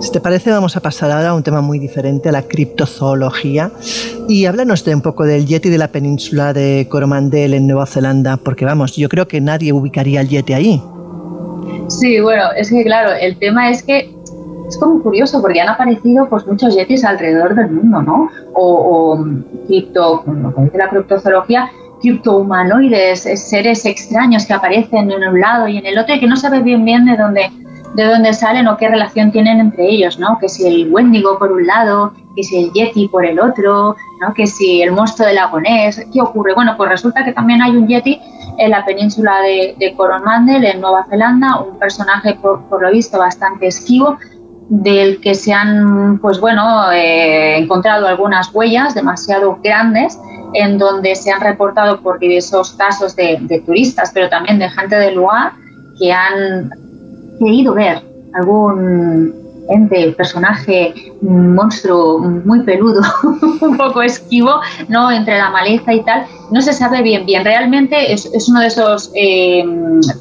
Si te parece, vamos a pasar ahora a un tema muy diferente, a la criptozoología. Y háblanos de un poco del Yeti de la península de Coromandel en Nueva Zelanda, porque vamos, yo creo que nadie ubicaría el Yeti ahí. Sí, bueno, es que claro, el tema es que es como curioso porque han aparecido pues muchos yetis alrededor del mundo, ¿no? O, o cripto, como dice la criptozoología, criptohumanoides, seres extraños que aparecen en un lado y en el otro y que no sabe bien bien de dónde de dónde salen o qué relación tienen entre ellos, ¿no? Que si el Wendigo por un lado, que si el Yeti por el otro, ¿no? Que si el monstruo del lagonés, ¿qué ocurre? Bueno, pues resulta que también hay un Yeti en la península de, de Coromandel, en Nueva Zelanda, un personaje por, lo visto bastante esquivo, del que se han, pues bueno, eh, encontrado algunas huellas demasiado grandes en donde se han reportado por diversos casos de, de turistas, pero también de gente del lugar que han querido ver algún ente, personaje, monstruo muy peludo, un poco esquivo, ¿no? Entre la maleza y tal, no se sabe bien bien. Realmente es, uno de esos eh,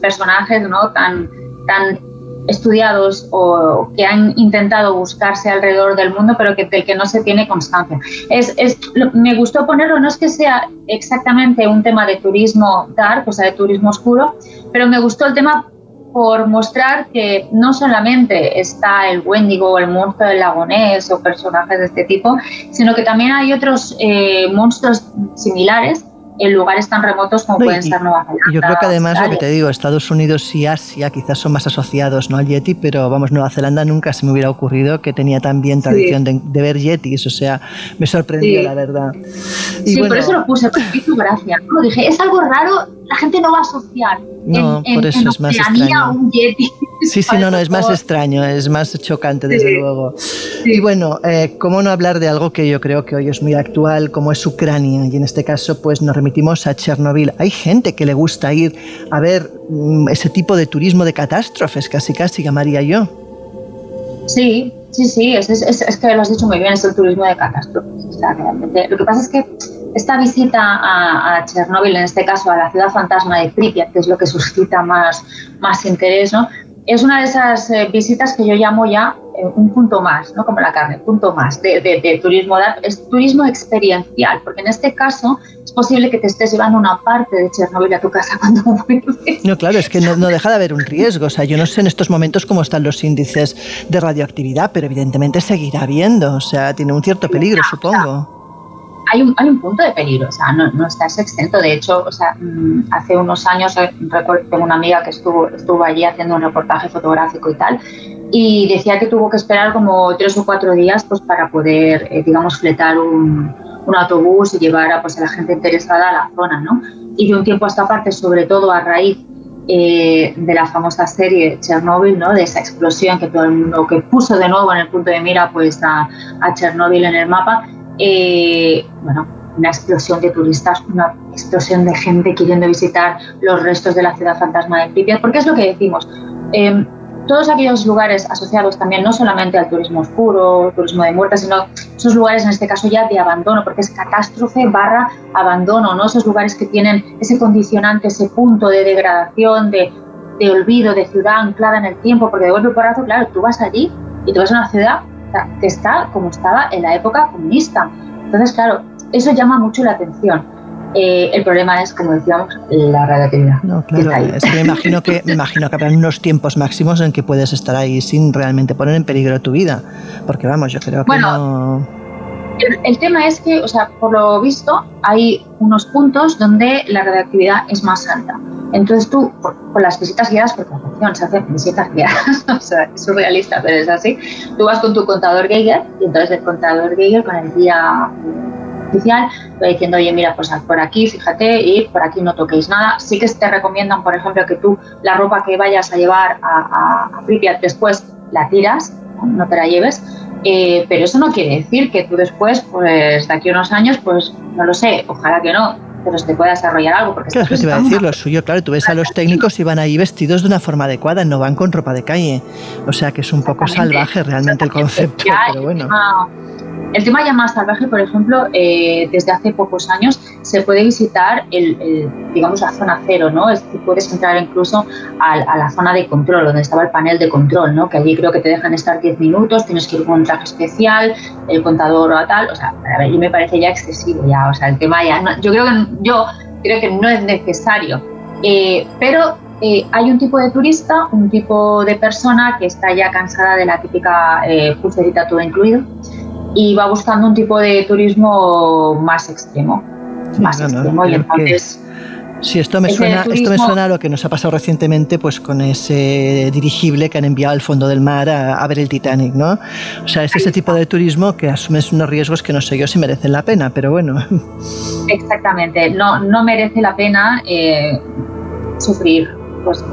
personajes, ¿no? Tan, tan estudiados o que han intentado buscarse alrededor del mundo, pero que, del que no se tiene constancia. Es, es, me gustó ponerlo, no es que sea exactamente un tema de turismo dark, o sea, de turismo oscuro, pero me gustó el tema por mostrar que no solamente está el Wendigo o el monstruo del lagonés o personajes de este tipo, sino que también hay otros eh, monstruos similares en lugares tan remotos como pueden ser Nueva Zelanda. Yo creo que además, lo que te digo, Estados Unidos y Asia quizás son más asociados ¿no? al Yeti, pero vamos, Nueva Zelanda nunca se me hubiera ocurrido que tenía también tradición de, ver Yetis, o sea, me sorprendió la verdad. sí, por eso lo puse, porque hizo gracia. Dije, es algo raro la gente no va a asociar no, por eso es más extraño. Un Yeti. Sí, sí, no, no, es más extraño, es más chocante, desde luego. Y bueno, eh, ¿cómo no hablar de algo que yo creo que hoy es muy actual, como es Ucrania? Y en este caso, pues nos remitimos a Chernobyl. Hay gente que le gusta ir a ver mm, ese tipo de turismo de catástrofes, casi casi llamaría yo. Sí, sí, sí, es, es, es, que lo has dicho muy bien, es el turismo de catástrofes. O sea, realmente. Lo que pasa es que esta visita a, a, Chernóbil, en este caso a la ciudad fantasma de Pripyat, que es lo que suscita más, más interés, ¿no? es una de esas eh, visitas que yo llamo ya eh, un punto más, ¿no? como la carne, punto más de, de, turismo, es turismo experiencial, porque en este caso es posible que te estés llevando una parte de Chernóbil a tu casa cuando vuelves. No, claro, es que no, no, deja de haber un riesgo. O sea, yo no sé en estos momentos cómo están los índices de radioactividad, pero evidentemente seguirá habiendo. O sea, tiene un cierto peligro, supongo hay un, hay un punto de peligro, o sea, no, no estás exento. De hecho, o sea, mm, hace unos años eh, tengo una amiga que estuvo, estuvo allí haciendo un reportaje fotográfico y tal, y decía que tuvo que esperar como tres o cuatro días pues, para poder, eh, digamos, fletar un, un, autobús y llevar a, pues, a la gente interesada a la zona, ¿no? Y de un tiempo a esta parte, sobre todo a raíz eh, de la famosa serie Chernobyl, ¿no? de esa explosión que todo el mundo que puso de nuevo en el punto de mira pues a, a Chernobyl en el mapa, eh, una explosión de turistas, una explosión de gente queriendo visitar los restos de la ciudad fantasma de Pripyat, porque es lo que decimos. Eh, todos aquellos lugares asociados también no solamente al turismo oscuro, turismo de muerte, sino esos lugares en este caso ya de abandono, porque es catástrofe barra abandono, ¿no? Esos lugares que tienen ese condicionante, ese punto de degradación, de, olvido, de ciudad anclada en el tiempo, porque de golpe porrazo, claro, tú vas allí y tú vas a una ciudad que está como estaba en la época comunista. Entonces, claro, eso llama mucho la atención. Eh, el problema es, como decíamos, la radioactividad. No, claro, es que me imagino que me imagino que habrá unos tiempos máximos en que puedes estar ahí sin realmente poner en peligro tu vida, porque vamos, yo creo que no el, tema es que, o sea, por lo visto, hay unos puntos donde la radioactividad es más alta. Entonces tú, con las visitas guiadas, porque atención, se hacen visitas guiadas, o sea, es surrealista, pero es así, tú vas con tu contador Geiger y entonces el contador Geiger con el guía oficial va diciendo, oye, mira, pues por aquí, fíjate, y por aquí no toquéis nada. Sí que te recomiendan, por ejemplo, que tú la ropa que vayas a llevar a, a, después la tiras, no te la lleves, eh, pero eso no quiere decir que tú después, pues de aquí a unos años, pues no lo sé, ojalá que no, pero se te pueda desarrollar algo. Porque claro, que te iba a decir lo suyo, claro, tú ves a los técnicos y van ahí vestidos de una forma adecuada, no van con ropa de calle. O sea que es un poco salvaje realmente el concepto, pero bueno. El tema ya más salvaje, por ejemplo, eh, desde hace pocos años se puede visitar el, digamos la zona cero, ¿no? Es decir, puedes entrar incluso a, la zona de control, donde estaba el panel de control, ¿no? Que allí creo que te dejan estar 10 minutos, tienes que ir con un traje especial, el contador o tal, o sea, a ver, me parece ya excesivo, ya, o sea, el tema ya, yo creo que yo creo que no es necesario, eh, pero eh, hay un tipo de turista, un tipo de persona que está ya cansada de la típica eh, pulserita todo incluido y va buscando un tipo de turismo más extremo. Más extremo. y entonces. Sí, esto me, suena, esto me suena a lo que nos ha pasado recientemente pues con ese dirigible que han enviado al fondo del mar a, ver el Titanic, ¿no? O sea, es ese tipo de turismo que asumes unos riesgos que no sé yo si merecen la pena, pero bueno. Exactamente, no, no merece la pena eh, sufrir pues,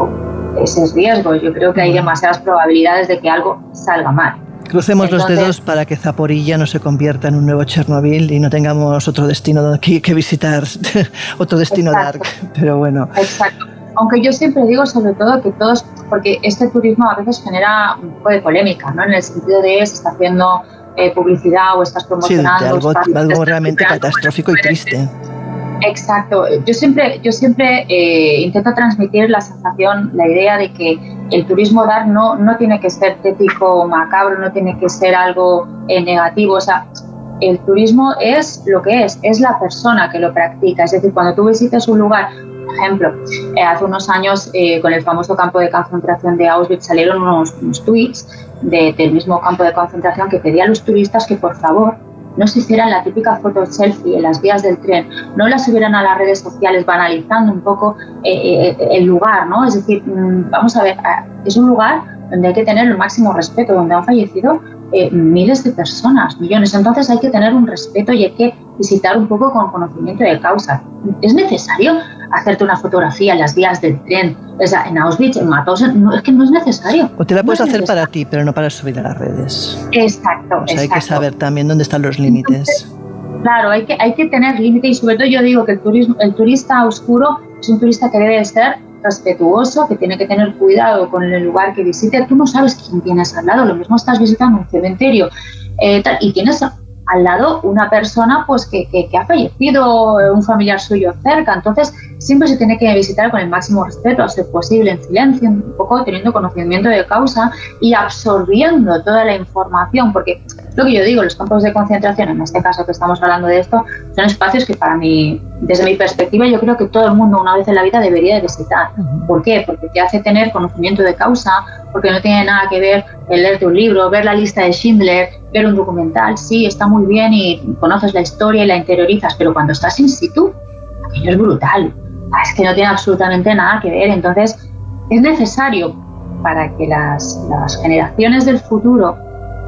esos riesgos. Yo creo que hay demasiadas probabilidades de que algo salga mal. Crucemos los dedos para que Zaporilla no se convierta en un nuevo Chernobyl y no tengamos otro destino que, que visitar, otro destino dark. Pero bueno. Exacto. Aunque yo siempre digo, sobre todo, que todos, porque este turismo a veces genera un poco de polémica, ¿no? En el sentido de se está haciendo eh, publicidad o estás promocionando. Sí, algo, algo realmente catastrófico y triste. Exacto. Yo siempre, yo siempre eh, intento transmitir la sensación, la idea de que el turismo dar no, no tiene que ser tético macabro, no tiene que ser algo eh, negativo. O sea, el turismo es lo que es, es la persona que lo practica. Es decir, cuando tú visitas un lugar, por ejemplo, eh, hace unos años con el famoso campo de concentración de Auschwitz salieron unos, unos tweets del mismo campo de concentración que pedía a los turistas que por favor no se hicieran la típica foto selfie en las vías del tren, no la subieran a las redes sociales banalizando un poco eh, eh, el lugar, ¿no? Es decir, mm, vamos a ver, ah, es un lugar donde hay que tener el máximo respeto, donde han fallecido eh, miles de personas, millones. Entonces hay que tener un respeto y hay que visitar un poco con conocimiento de causa. ¿Es necesario hacerte una fotografía en las vías del tren, o sea, en Auschwitz, en Mauthausen, no, es que no es necesario. O te la puedes hacer para ti, pero no para subir a las redes. Exacto. O sea, hay que saber también dónde están los límites. Claro, hay que, hay que tener límite y sobre todo yo digo que el, turismo, el turista oscuro es un turista que debe ser respetuoso, que tiene que tener cuidado con el lugar que visite. Tú no sabes quién tienes al lado, lo mismo estás visitando un cementerio eh, y tienes al lado una persona pues que, que, ha fallecido, un familiar suyo cerca. Entonces, siempre se tiene que visitar con el máximo respeto, a ser posible, en silencio, un poco teniendo conocimiento de causa y absorbiendo toda la información, porque lo que yo digo, los campos de concentración, en este caso que estamos hablando de esto, son espacios que para mí, desde mi perspectiva, yo creo que todo el mundo una vez en la vida debería de visitar. ¿Por qué? Porque te hace tener conocimiento de causa, porque no tiene nada que ver el leerte un libro, ver la lista de Schindler, ver un documental, sí, está muy bien y conoces la historia y la interiorizas, pero cuando estás in situ, aquello es brutal. Ah, es que no tiene absolutamente nada que ver. Entonces, es necesario para que las, las generaciones del futuro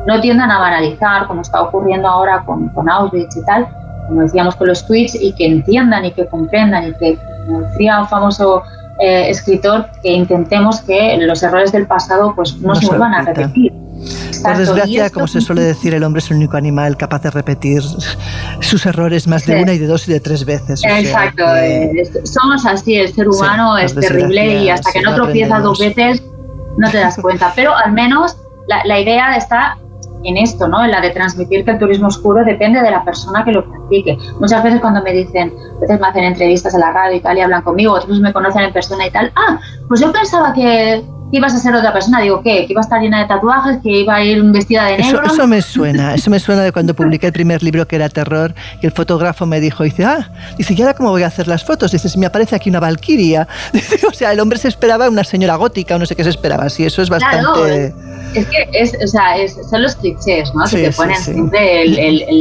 no tiendan a banalizar, como está ocurriendo ahora con, con Auschwitz y tal, como decíamos con los tweets, y que entiendan y que comprendan y que, como decía un famoso eh, escritor, que intentemos que los errores del pasado pues no, se vuelvan a repetir. Por desgracia, como se suele decir, el hombre es el único animal capaz de repetir sus errores más de una y de dos y de tres veces. Exacto, somos así, el ser humano es terrible y hasta que no tropiezas dos veces no te das cuenta. Pero al menos la, la idea está en esto, ¿no? En la de transmitir que el turismo oscuro depende de la persona que lo practique. Muchas veces cuando me dicen, a veces me hacen entrevistas en la radio y tal y hablan conmigo, otros me conocen en persona y tal, ah, pues yo pensaba que ibas a ser otra persona. Digo, ¿qué? Que iba a estar llena de tatuajes, que iba a ir vestida de negro. Eso, eso me suena, eso me suena de cuando publiqué el primer libro que era terror y el fotógrafo me dijo, dice, ah, dice, ¿y ahora cómo voy a hacer las fotos? Dice, si me aparece aquí una valquiria. o sea, el hombre se esperaba una señora gótica o no sé qué se esperaba. así eso es bastante... es que es, o sea, es, son los clichés, ¿no? que te ponen siempre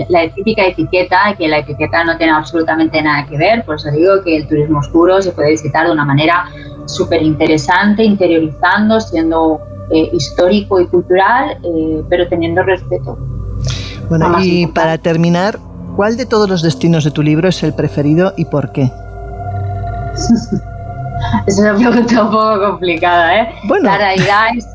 la típica etiqueta, que la etiqueta no tiene absolutamente nada que ver. Por eso digo que el turismo oscuro se puede visitar de una manera súper interesante, interiorizando, siendo eh, histórico y cultural, eh, pero teniendo respeto. Bueno, y para terminar, ¿cuál de todos los destinos de tu libro es el preferido y por qué? es una pregunta un poco complicada, ¿eh? Bueno. La realidad es,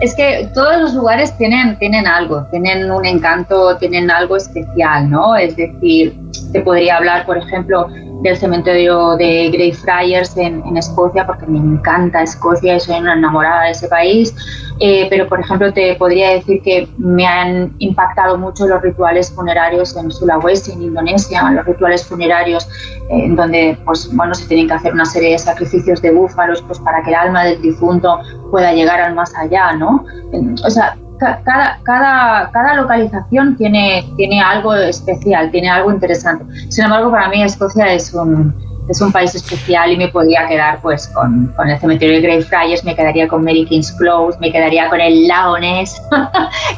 es, que todos los lugares tienen, tienen algo, tienen un encanto, tienen algo especial, ¿no? Es decir, te podría hablar, por ejemplo, del cementerio de Greyfriars en, Escocia, porque me encanta Escocia y soy una enamorada de ese país. Eh, pero, por ejemplo, te podría decir que me han impactado mucho los rituales funerarios en Sulawesi, en Indonesia, los rituales funerarios eh, en donde, pues, bueno, se tienen que hacer una serie de sacrificios de búfalos, pues, para que el alma del difunto pueda llegar al más allá, ¿no? O sea, cada, cada, cada localización tiene, tiene algo especial, tiene algo interesante. Sin embargo, para mí Escocia es un, es un país especial y me podría quedar pues con, con el cementerio de Greyfriars, me quedaría con Mary King's Close, me quedaría con el lago Ness,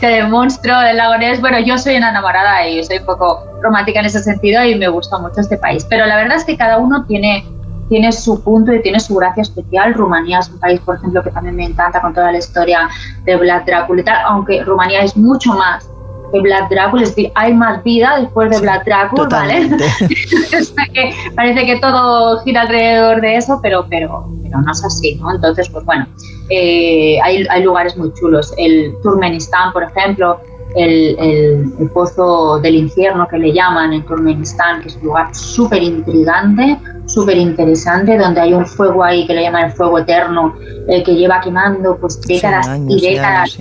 con el monstruo del lago Ness. Bueno, yo soy una enamorada y soy un poco romántica en ese sentido y me gusta mucho este país. Pero la verdad es que cada uno tiene tiene su punto y tiene su gracia especial. Rumanía es un país, por ejemplo, que también me encanta con toda la historia de Vlad Drácula y tal, aunque Rumanía es mucho más que Vlad Drácula, es decir, hay más vida después de Vlad Drácula, ¿vale? que parece que todo gira alrededor de eso, pero, pero, pero no es así, ¿no? Entonces, pues bueno, eh, hay, hay lugares muy chulos. El Turkmenistán, por ejemplo, el, pozo del infierno que le llaman en Turkmenistán, que es un lugar súper intrigante, súper interesante, donde hay un fuego ahí que le llaman el fuego eterno, eh, que lleva quemando pues décadas y décadas.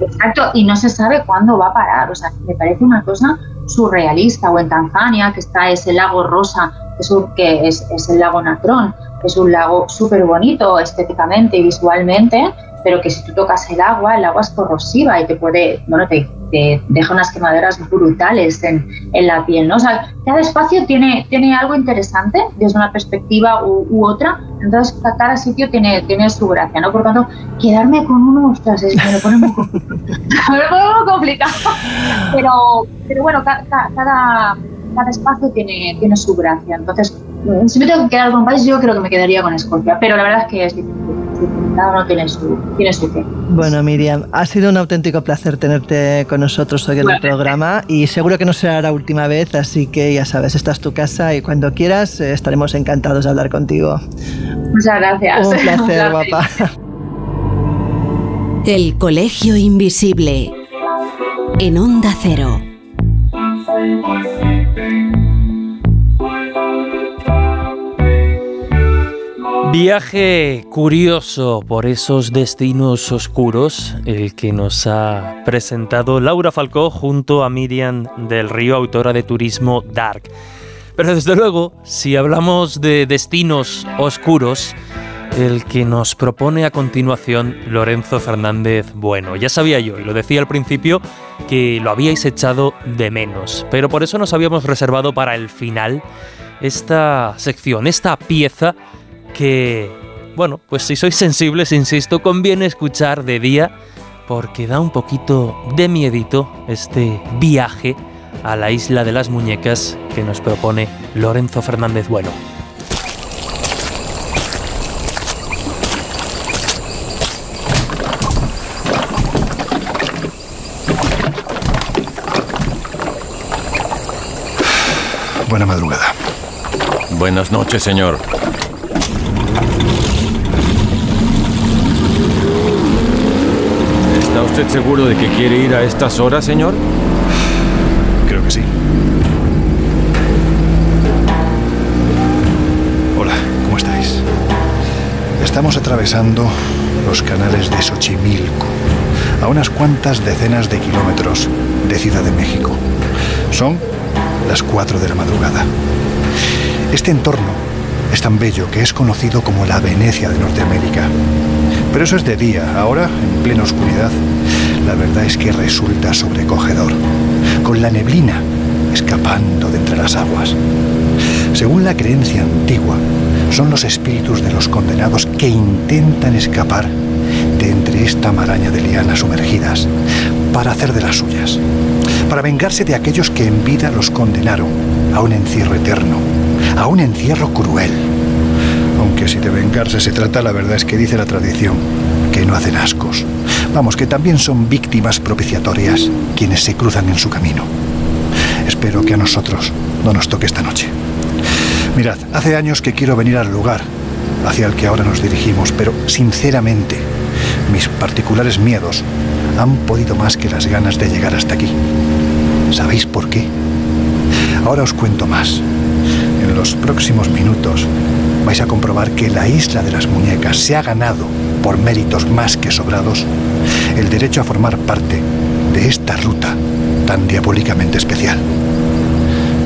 Exacto, y no se sabe cuándo va a parar. O sea, me parece una cosa surrealista. O en Tanzania, que está ese lago rosa, que es, es el lago Natrón, que es un lago súper bonito estéticamente y visualmente, pero que si tú tocas el agua, el agua es corrosiva y te puede, bueno, te, deja unas quemaduras brutales en, en, la piel, ¿no? O sea, cada espacio tiene, tiene algo interesante desde una perspectiva u, otra, entonces cada sitio tiene, tiene su gracia, ¿no? Por lo tanto, quedarme con uno, ostras, es, me lo pone muy complicado, pero, pero bueno, cada, cada, cada espacio tiene, tiene su gracia, entonces, si me tengo que quedar con un país, yo creo que me quedaría con Escocia, pero la verdad es que es difícil. cada uno tiene su, tiene su qué. Bueno, Miriam, ha sido un auténtico placer tenerte con nosotros hoy en el programa y seguro que no será la última vez, así que ya sabes, esta es tu casa y cuando quieras eh, estaremos encantados de hablar contigo. Muchas gracias. Un placer, guapa. El Colegio Invisible en Onda Cero. Viaje curioso por esos destinos oscuros, el que nos ha presentado Laura Falcó junto a Miriam del Río, autora de Turismo Dark. Pero desde luego, si hablamos de destinos oscuros, el que nos propone a continuación Lorenzo Fernández Bueno. Ya sabía yo, y lo decía al principio, que lo habíais echado de menos, pero por eso nos habíamos reservado para el final esta sección, esta pieza que, bueno, pues si sois sensibles, insisto, conviene escuchar de día porque da un poquito de miedito este viaje a la isla de las muñecas que nos propone Lorenzo Fernández Bueno. Buena madrugada. Buenas noches, señor. ¿Está usted seguro de que quiere ir a estas horas, señor? Creo que sí. Hola, ¿cómo estáis? Estamos atravesando los canales de Xochimilco, a unas cuantas decenas de kilómetros de Ciudad de México. Son las 4 de la madrugada. Este entorno es tan bello que es conocido como la Venecia de Norteamérica. Pero eso es de día, ahora, en plena oscuridad, la verdad es que resulta sobrecogedor, con la neblina escapando de entre las aguas. Según la creencia antigua, son los espíritus de los condenados que intentan escapar de entre esta maraña de lianas sumergidas para hacer de las suyas, para vengarse de aquellos que en vida los condenaron a un encierro eterno, a un encierro cruel. Aunque si de vengarse se trata, la verdad es que dice la tradición que no hacen ascos. Vamos, que también son víctimas propiciatorias quienes se cruzan en su camino. Espero que a nosotros no nos toque esta noche. Mirad, hace años que quiero venir al lugar hacia el que ahora nos dirigimos, pero sinceramente mis particulares miedos han podido más que las ganas de llegar hasta aquí. ¿Sabéis por qué? Ahora os cuento más. En los próximos minutos vais a comprobar que la isla de las muñecas se ha ganado, por méritos más que sobrados, el derecho a formar parte de esta ruta tan diabólicamente especial.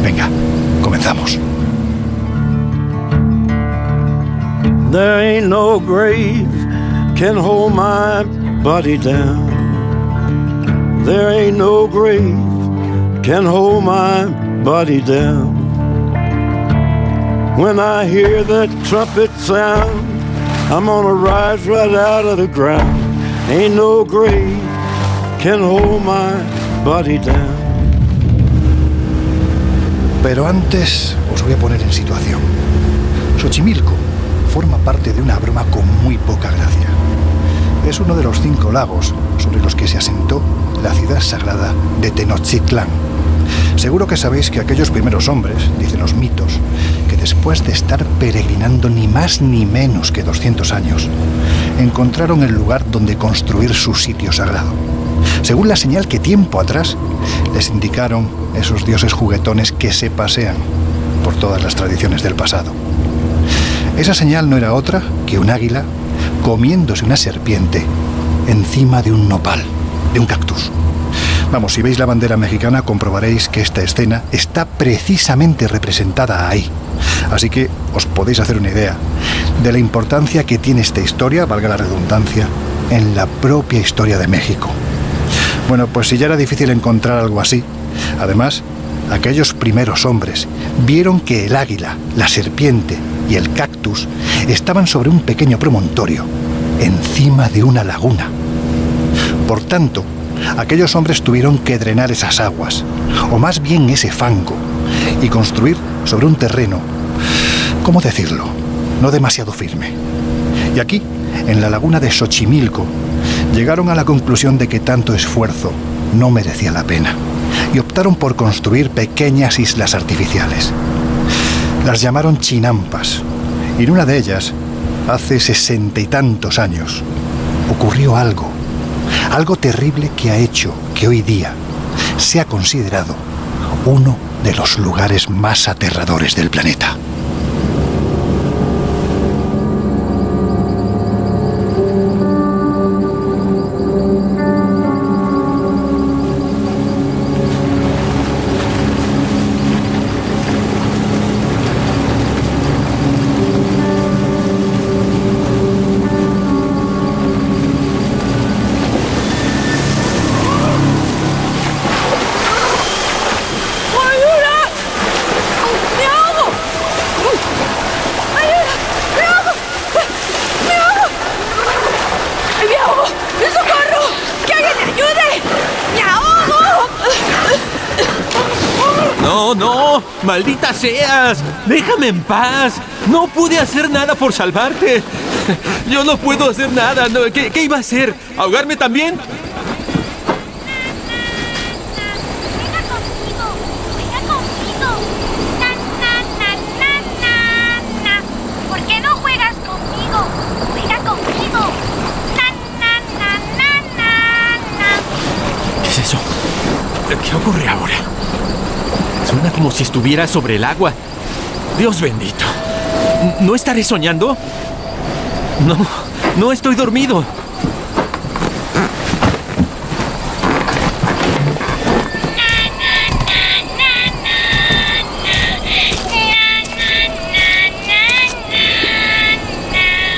Venga, comenzamos. There ain't no grave can hold my body down. There ain't no grave can hold my body down. When I hear that trumpet sound, I'm gonna rise right out of the ground. Ain't no grave can hold my body down. Pero antes os voy a poner en situación. Xochimilco forma parte de una broma con muy poca gracia. Es uno de los cinco lagos sobre los que se asentó la ciudad sagrada de Tenochtitlán. Seguro que sabéis que aquellos primeros hombres, dicen los mitos, después de estar peregrinando ni más ni menos que 200 años, encontraron el lugar donde construir su sitio sagrado. Según la señal que tiempo atrás les indicaron esos dioses juguetones que se pasean por todas las tradiciones del pasado. Esa señal no era otra que un águila comiéndose una serpiente encima de un nopal, de un cactus. Vamos, si veis la bandera mexicana comprobaréis que esta escena está precisamente representada ahí. Así que os podéis hacer una idea de la importancia que tiene esta historia, valga la redundancia, en la propia historia de México. Bueno, pues si ya era difícil encontrar algo así, además, aquellos primeros hombres vieron que el águila, la serpiente y el cactus estaban sobre un pequeño promontorio, encima de una laguna. Por tanto, aquellos hombres tuvieron que drenar esas aguas, o más bien ese fango, y construir sobre un terreno, ¿cómo decirlo?, no demasiado firme. Y aquí en la laguna de Xochimilco, llegaron a la conclusión de que tanto esfuerzo no merecía la pena y optaron por construir pequeñas islas artificiales. Las llamaron chinampas y en una de ellas, hace sesenta y tantos años, ocurrió algo, algo terrible que ha hecho que hoy día sea considerado uno de los lugares más aterradores del planeta. ¡Maldita seas! ¡Déjame en paz! No pude hacer nada por salvarte. Yo no puedo hacer nada. ¿Qué, ¿Qué, iba a hacer? ¿Ahogarme también? ¿Por qué no juegas conmigo? Juega conmigo. ¿Qué es eso? ¿Qué ocurre ahora? Suena como si estuviera sobre el agua. Dios bendito. ¿No estaré soñando? No, no estoy dormido.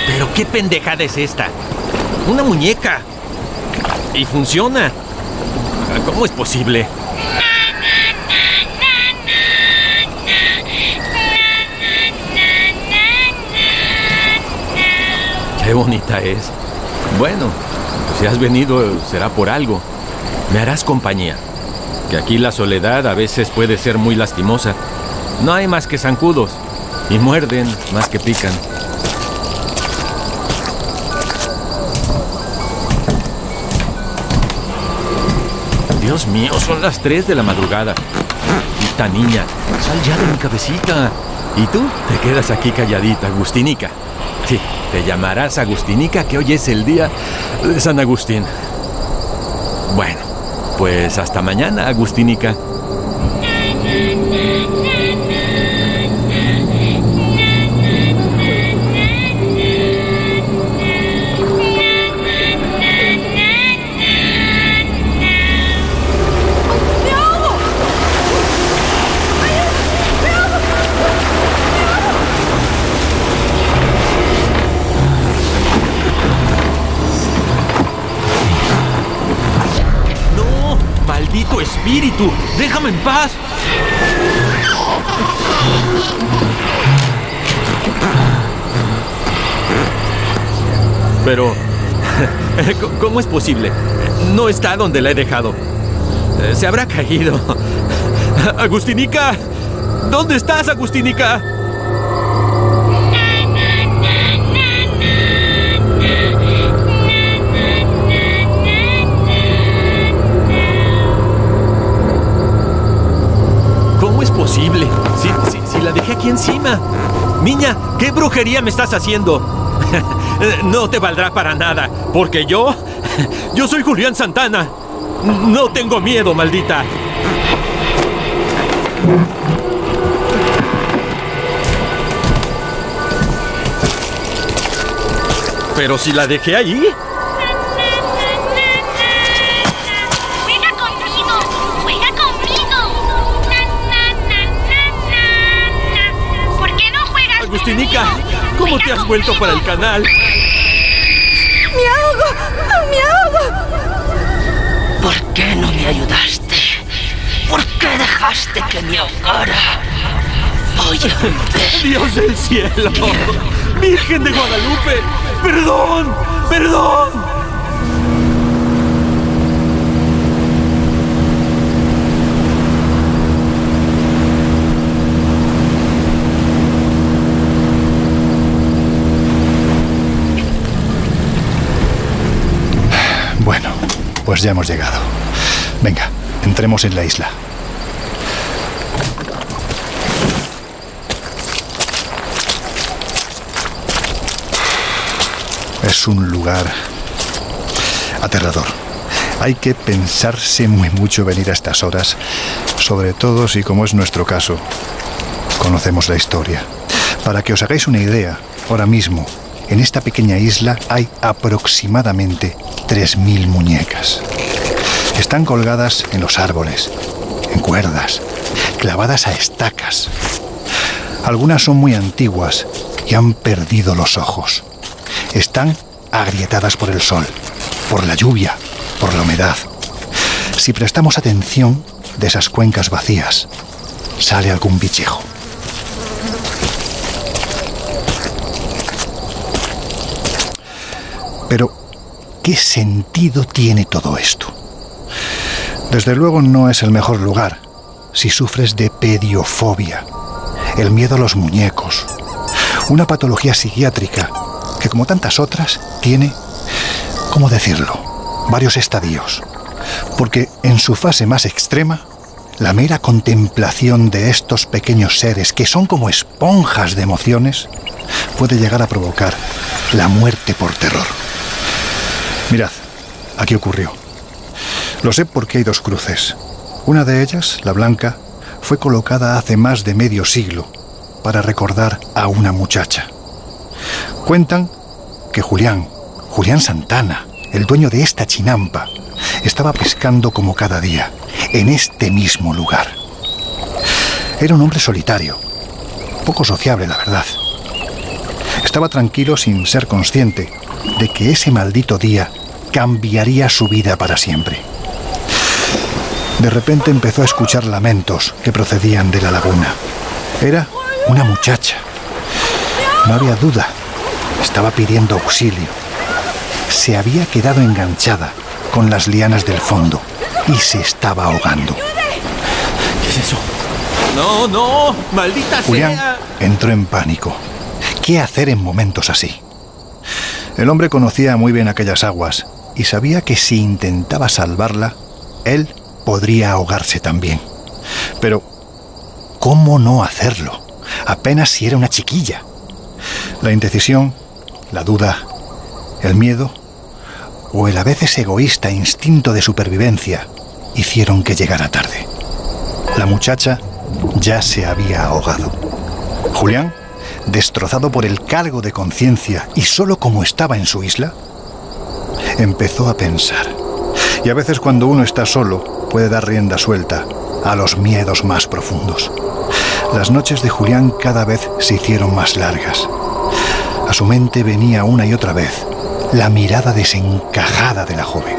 Pero qué pendejada es esta. Una muñeca. Y funciona. ¿Cómo es posible? Qué bonita es. Bueno, si has venido será por algo. Me harás compañía. Que aquí la soledad a veces puede ser muy lastimosa. No hay más que zancudos. Y muerden más que pican. Dios mío, son las 3 de la madrugada. Esta niña, sal ya de mi cabecita. Y tú te quedas aquí calladita, Agustinica. Sí, te llamarás Agustinica, que hoy es el día de San Agustín. Bueno, pues hasta mañana, Agustinica. Espíritu! ¡Déjame en paz! Pero... ¿Cómo es posible? No está donde la he dejado. Se habrá caído. Agustinica. ¿Dónde estás, Agustinica? Posible? Si, si, la dejé aquí encima. Niña, ¿qué brujería me estás haciendo? no te valdrá para nada, porque yo... Yo soy Julián Santana. No tengo miedo, maldita. Pero si la dejé ahí... Agustinica, ¿cómo te has vuelto para el canal? ¡Me ahogo! ¡Me ahogo! ¿Por qué no me ayudaste? ¿Por qué dejaste que me ahogara? Oye, Dios del cielo, Virgen de Guadalupe, perdón, perdón. Pues ya hemos llegado. Venga, entremos en la isla. Es un lugar aterrador. Hay que pensarse muy mucho venir a estas horas, sobre todo si, como es nuestro caso, conocemos la historia. Para que os hagáis una idea, ahora mismo, en esta pequeña isla hay aproximadamente 3.000 muñecas. Están colgadas en los árboles, en cuerdas, clavadas a estacas. Algunas son muy antiguas y han perdido los ojos. Están agrietadas por el sol, por la lluvia, por la humedad. Si prestamos atención de esas cuencas vacías, sale algún bichejo. Pero, ¿qué sentido tiene todo esto? Desde luego no es el mejor lugar si sufres de pediofobia, el miedo a los muñecos, una patología psiquiátrica que como tantas otras tiene, ¿cómo decirlo?, varios estadios. Porque en su fase más extrema, la mera contemplación de estos pequeños seres que son como esponjas de emociones puede llegar a provocar la muerte por terror. Mirad, aquí ocurrió. Lo sé porque hay dos cruces. Una de ellas, la blanca, fue colocada hace más de medio siglo para recordar a una muchacha. Cuentan que Julián, Julián Santana, el dueño de esta chinampa, estaba pescando como cada día, en este mismo lugar. Era un hombre solitario, poco sociable, la verdad. Estaba tranquilo sin ser consciente de que ese maldito día cambiaría su vida para siempre. De repente empezó a escuchar lamentos que procedían de la laguna. Era una muchacha. No había duda. Estaba pidiendo auxilio. Se había quedado enganchada con las lianas del fondo y se estaba ahogando. ¿Qué es eso? No, no, maldita Julián sea. entró en pánico. ¿Qué hacer en momentos así? El hombre conocía muy bien aquellas aguas y sabía que si intentaba salvarla, él podría ahogarse también. Pero, ¿cómo no hacerlo? Apenas si era una chiquilla. La indecisión, la duda, el miedo o el a veces egoísta instinto de supervivencia hicieron que llegara tarde. La muchacha ya se había ahogado. Julián, destrozado por el cargo de conciencia y solo como estaba en su isla, empezó a pensar. Y a veces cuando uno está solo puede dar rienda suelta a los miedos más profundos. Las noches de Julián cada vez se hicieron más largas. A su mente venía una y otra vez la mirada desencajada de la joven.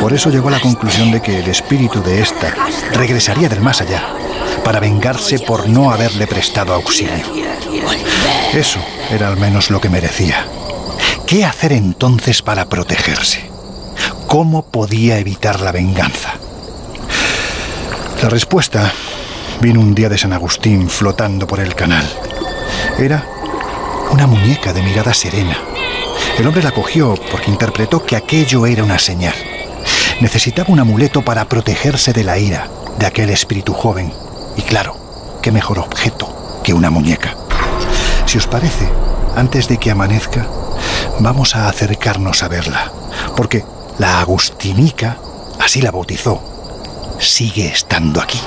Por eso llegó a la conclusión de que el espíritu de ésta regresaría del más allá para vengarse por no haberle prestado auxilio. Eso era al menos lo que merecía. ¿Qué hacer entonces para protegerse? ¿Cómo podía evitar la venganza? La respuesta vino un día de San Agustín flotando por el canal. Era una muñeca de mirada serena. El hombre la cogió porque interpretó que aquello era una señal. Necesitaba un amuleto para protegerse de la ira de aquel espíritu joven. Y claro, qué mejor objeto que una muñeca. Si os parece, antes de que amanezca, vamos a acercarnos a verla, porque la Agustinica, así la bautizó, sigue estando aquí.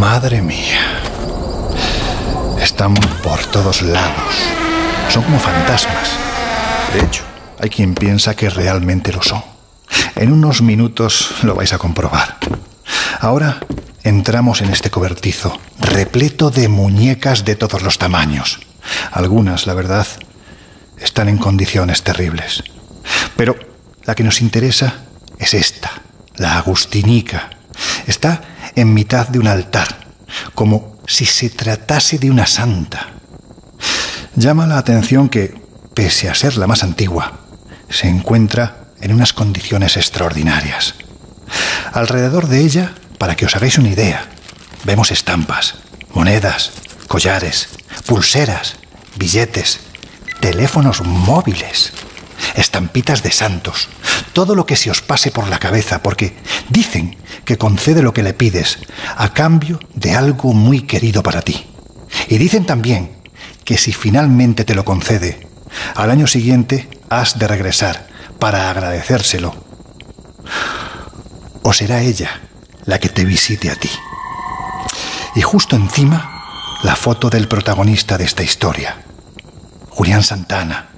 Madre mía. Están por todos lados. Son como fantasmas. De hecho, hay quien piensa que realmente lo son. En unos minutos lo vais a comprobar. Ahora entramos en este cobertizo, repleto de muñecas de todos los tamaños. Algunas, la verdad, están en condiciones terribles. Pero la que nos interesa es esta, la agustinica. Está en mitad de un altar, como si se tratase de una santa. Llama la atención que, pese a ser la más antigua, se encuentra en unas condiciones extraordinarias. Alrededor de ella, para que os hagáis una idea, vemos estampas, monedas, collares, pulseras, billetes, teléfonos móviles, estampitas de santos, todo lo que se os pase por la cabeza, porque dicen que concede lo que le pides a cambio de algo muy querido para ti. Y dicen también que si finalmente te lo concede, al año siguiente has de regresar para agradecérselo. O será ella la que te visite a ti. Y justo encima, la foto del protagonista de esta historia, Julián Santana,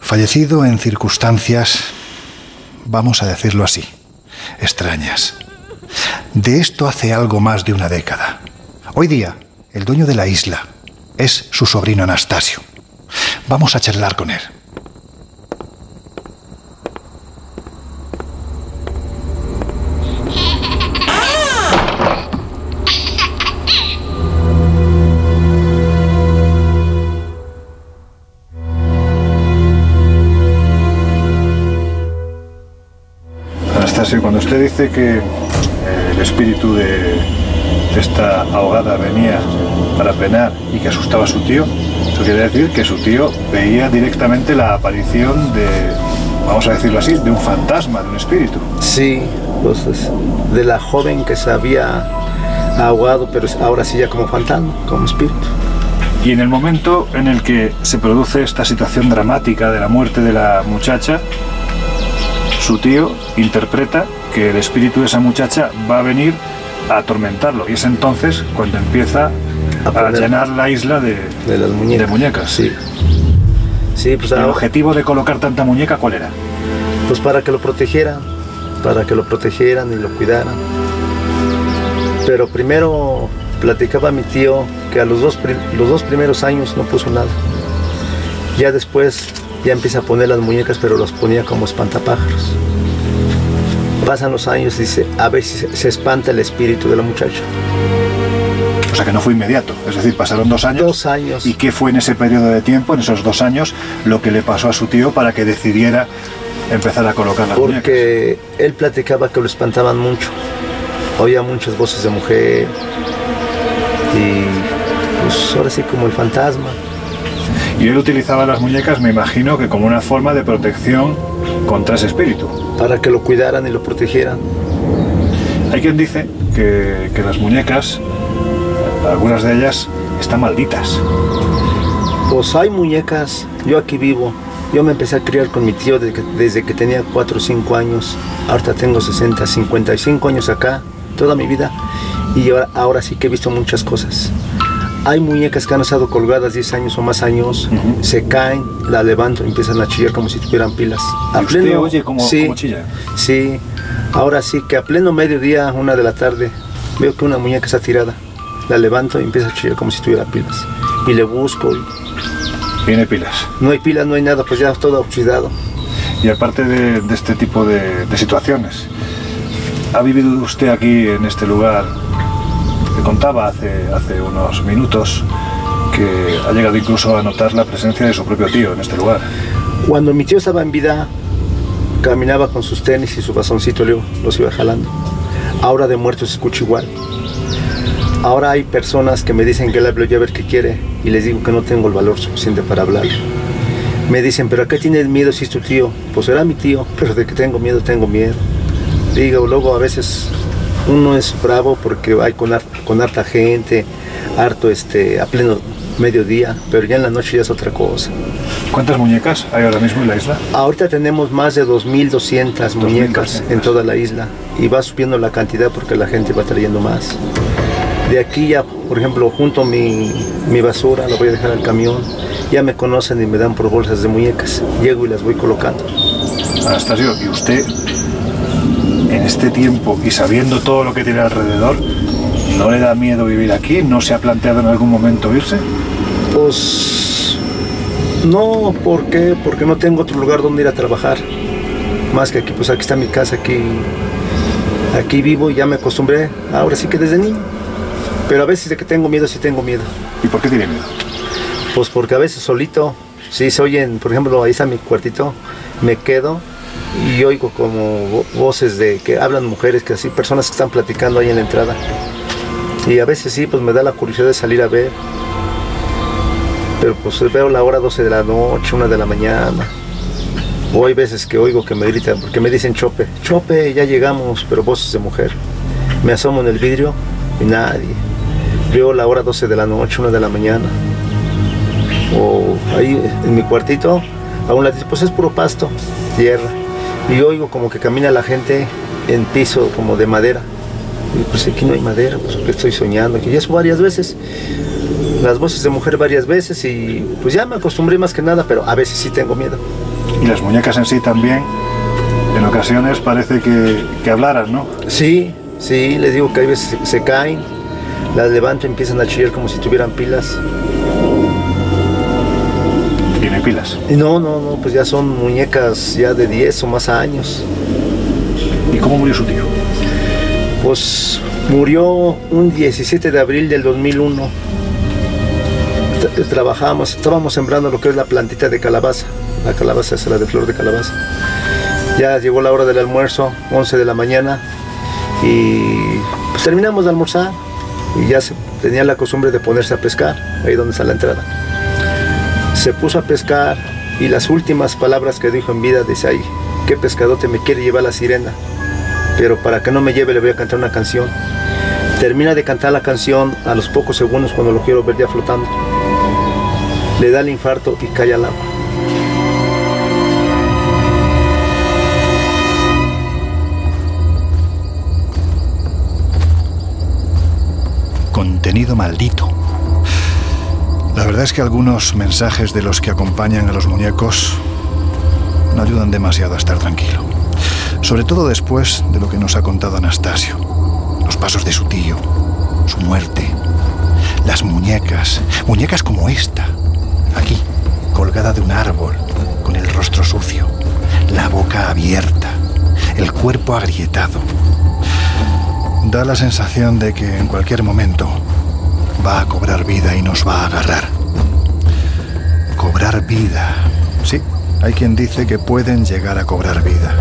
fallecido en circunstancias, vamos a decirlo así, extrañas. De esto hace algo más de una década. Hoy día, el dueño de la isla es su sobrino Anastasio. Vamos a charlar con él. Usted dice que eh, el espíritu de, de esta ahogada venía para penar y que asustaba a su tío, eso quiere decir que su tío veía directamente la aparición de, vamos a decirlo así, de un fantasma, de un espíritu. Sí, pues es de la joven que se había ahogado, pero ahora sí ya como fantasma, como espíritu. Y en el momento en el que se produce esta situación dramática de la muerte de la muchacha, su tío interpreta que el espíritu de esa muchacha va a venir a atormentarlo. Y es entonces cuando empieza a, llenar la isla de, de las muñecas. de muñecas. Sí. Sí, pues ¿El ahora- objetivo de colocar tanta muñeca cuál era? Pues para que lo protegieran, para que lo protegieran y lo cuidaran. Pero primero platicaba mi tío que a los dos, los dos primeros años no puso nada. Ya después ya empieza a poner las muñecas, pero las ponía como espantapájaros. Pasan los años y dice, a ver si se, espanta el espíritu de la muchacha. O sea que no fue inmediato, es decir, pasaron dos años. Dos años. ¿Y qué fue en ese periodo de tiempo, en esos dos años, lo que le pasó a su tío para que decidiera empezar a colocar las muñecas? Porque él platicaba que lo espantaban mucho. Oía muchas voces de mujer. Y pues ahora sí como el fantasma. Y él utilizaba las muñecas, me imagino, que como una forma de protección contra ese espíritu. Para que lo cuidaran y lo protegieran. Hay quien dice que, que las muñecas, algunas de ellas, están malditas. Pues hay muñecas, yo aquí vivo. Yo me empecé a criar con mi tío desde que, desde que tenía 4 o 5 años. Ahorita tengo 60, 55 años acá, toda mi vida. Y ahora, ahora sí que he visto muchas cosas. Hay muñecas que han estado colgadas 10 años o más años, se caen, la levanto y empiezan a chillar como si tuvieran pilas. ¿Y usted oye cómo- sí, chilla? Sí, ahora sí que a pleno mediodía, una de la tarde, veo que una muñeca está tirada. La levanto y empieza a chillar como si tuviera pilas. Y le busco y Tiene pilas. no hay pilas, no hay nada, pues ya todo oxidado. Y aparte de, de este tipo de, de situaciones, ¿ha vivido usted aquí en este lugar? Que contaba hace, hace unos minutos que ha llegado incluso a notar la presencia de su propio tío en este lugar. Cuando mi tío estaba en vida, caminaba con sus tenis y su bastoncito, los iba jalando. Ahora de muerto se escucha igual. Ahora hay personas que me dicen que le hablo yo a ver qué quiere y les digo que no tengo el valor suficiente para hablar. Me dicen, pero ¿a qué tienes miedo si es tu tío? Pues era mi tío, pero de que tengo miedo, tengo miedo. Digo, luego a veces uno es bravo porque hay con, har- con harta gente, harto este, a pleno mediodía, pero ya en la noche ya es otra cosa. ¿Cuántas muñecas hay ahora mismo en la isla? Ahorita tenemos más de 2.200 muñecas en toda la isla y va subiendo la cantidad porque la gente va trayendo más. De aquí ya, por ejemplo, junto mi, mi basura, la voy a dejar al camión, ya me conocen y me dan por bolsas de muñecas. Llego y las voy colocando. Anastasio, ¿y usted en este tiempo y sabiendo todo lo que tiene alrededor, no le da miedo vivir aquí? ¿No se ha planteado en algún momento irse? Pues no, ¿por qué? Porque no tengo otro lugar donde ir a trabajar. Más que aquí, pues aquí está mi casa, aquí, aquí vivo y ya me acostumbré. Ahora sí que desde niño. Pero a veces de que tengo miedo, sí tengo miedo. ¿Y por qué tiene miedo? Pues porque a veces solito, sí se oyen, por ejemplo, ahí está mi cuartito, me quedo y oigo como vo- voces de que hablan mujeres, que así, personas que están platicando ahí en la entrada. Y a veces sí, pues me da la curiosidad de salir a ver. Pero pues veo la hora 12 de la noche, 1 de la mañana. O hay veces que oigo que me gritan, porque me dicen chope, chope, ya llegamos, pero voces de mujer. Me asomo en el vidrio y nadie. Veo la hora 12 de la noche, 1 de la mañana. O ahí en mi cuartito, a un lado, pues es puro pasto, tierra. Y oigo como que camina la gente en piso como de madera. Y pues aquí no hay madera, pues que estoy soñando, ya eso varias veces. Las voces de mujer varias veces y pues ya me acostumbré más que nada, pero a veces sí tengo miedo. Y las muñecas en sí también, en ocasiones parece que, que hablaran, ¿no? Sí, sí, les digo que a veces se, se caen, las levanto y empiezan a chillar como si tuvieran pilas. Pilas. No, no, no, pues ya son muñecas ya de 10 o más años. ¿Y cómo murió su tío? Pues murió un 17 de abril del 2001. Tra- Trabajábamos, estábamos sembrando lo que es la plantita de calabaza. La calabaza es la de flor de calabaza. Ya llegó la hora del almuerzo, 11 de la mañana, y pues terminamos de almorzar. Y ya se tenía la costumbre de ponerse a pescar, ahí donde está la entrada. Se puso a pescar y las últimas palabras que dijo en vida dice ahí, ¿qué pescadote me quiere llevar la sirena? Pero para que no me lleve le voy a cantar una canción. Termina de cantar la canción a los pocos segundos cuando lo quiero ver ya flotando. Le da el infarto y cae al agua. Contenido maldito. La verdad es que algunos mensajes de los que acompañan a los muñecos no ayudan demasiado a estar tranquilo. Sobre todo después de lo que nos ha contado Anastasio. Los pasos de su tío, su muerte, las muñecas, muñecas como esta, aquí, colgada de un árbol, con el rostro sucio, la boca abierta, el cuerpo agrietado. Da la sensación de que en cualquier momento va a cobrar vida y nos va a agarrar. Cobrar vida. Sí, hay quien dice que pueden llegar a cobrar vida.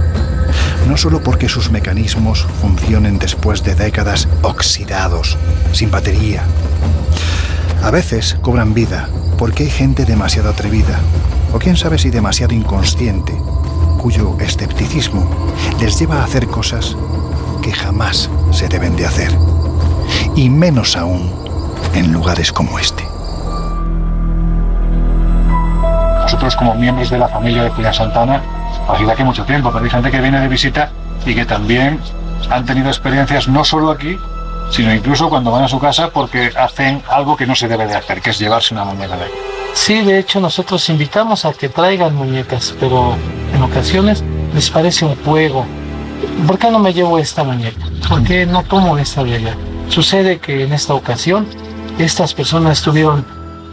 No solo porque sus mecanismos funcionen después de décadas oxidados, sin batería. A veces cobran vida porque hay gente demasiado atrevida, o quién sabe si demasiado inconsciente, cuyo escepticismo les lleva a hacer cosas que jamás se deben de hacer. Y menos aún en lugares como este. Nosotros como miembros de la familia de Julián Santana, ha sido aquí mucho tiempo, pero hay gente que viene de visita y que también han tenido experiencias no solo aquí, sino incluso cuando van a su casa porque hacen algo que no se debe de hacer, que es llevarse una muñeca de aquí. Sí, de hecho nosotros invitamos a que traigan muñecas, pero en ocasiones les parece un juego. ¿Por qué no me llevo esta muñeca? ¿Por qué no tomo esta de allá? Sucede que en esta ocasión estas personas tuvieron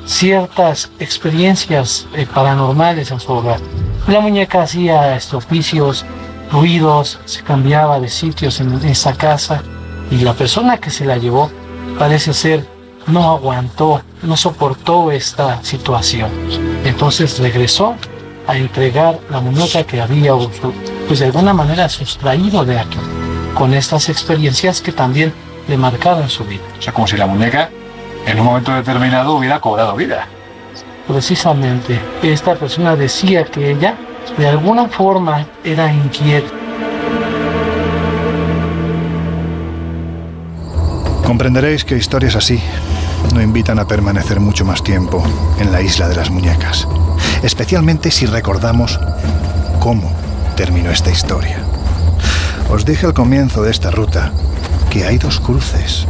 ciertas experiencias eh, paranormales en su hogar. La muñeca hacía estropicios, ruidos, se cambiaba de sitios en esta casa y la persona que se la llevó parece ser no aguantó, no soportó esta situación. Entonces regresó a entregar la muñeca que había, pues de alguna manera sustraído de aquí, con estas experiencias que también le marcaron su vida. O sea, como si la muñeca en un momento determinado hubiera cobrado vida. Precisamente, esta persona decía que ella de alguna forma era inquieta. Comprenderéis que historias así no invitan a permanecer mucho más tiempo en la isla de las muñecas, especialmente si recordamos cómo terminó esta historia. Os dije al comienzo de esta ruta que hay dos cruces,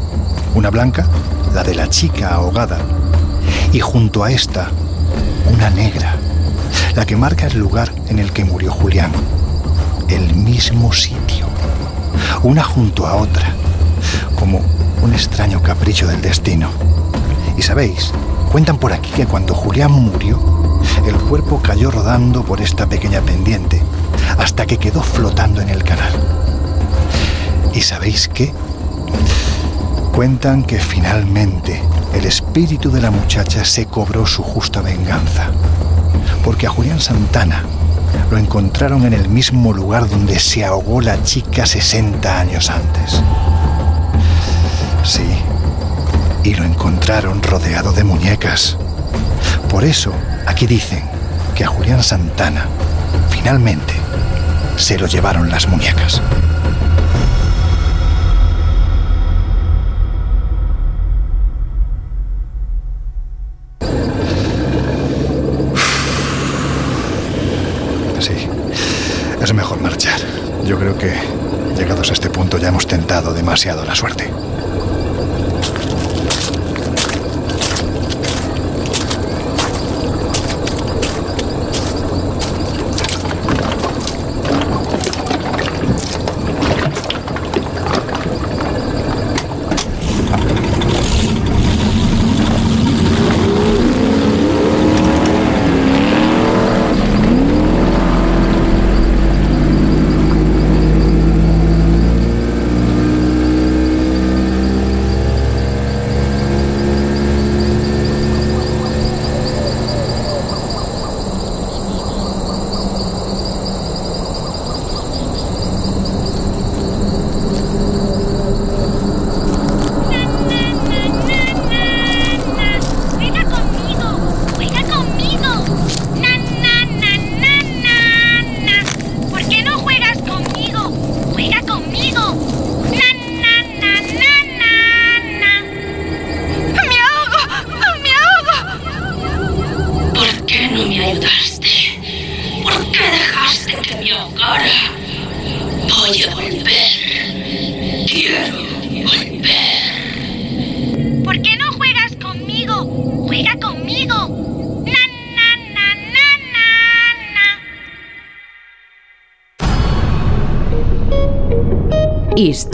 una blanca, la de la chica ahogada, y junto a esta, una negra, la que marca el lugar en el que murió Julián, el mismo sitio, una junto a otra, como un extraño capricho del destino. Y sabéis, cuentan por aquí que cuando Julián murió, el cuerpo cayó rodando por esta pequeña pendiente hasta que quedó flotando en el canal. ¿Y sabéis qué? Cuentan que finalmente el espíritu de la muchacha se cobró su justa venganza, porque a Julián Santana lo encontraron en el mismo lugar donde se ahogó la chica 60 años antes. Sí, y lo encontraron rodeado de muñecas. Por eso, aquí dicen que a Julián Santana, finalmente, se lo llevaron las muñecas. Sí, es mejor marchar. Yo creo que, llegados a este punto, ya hemos tentado demasiado la suerte.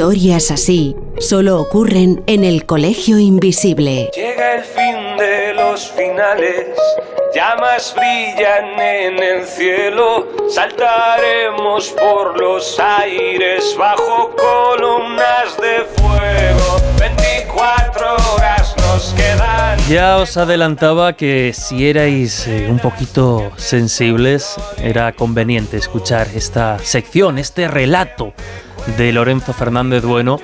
Historias así solo ocurren en el Colegio Invisible. Llega el fin de los finales, llamas brillan en el cielo, saltaremos por los aires bajo columnas de fuego. 24 horas nos quedan. Ya os adelantaba que si erais eh, un poquito sensibles, era conveniente escuchar esta sección, este relato de Lorenzo Fernández Bueno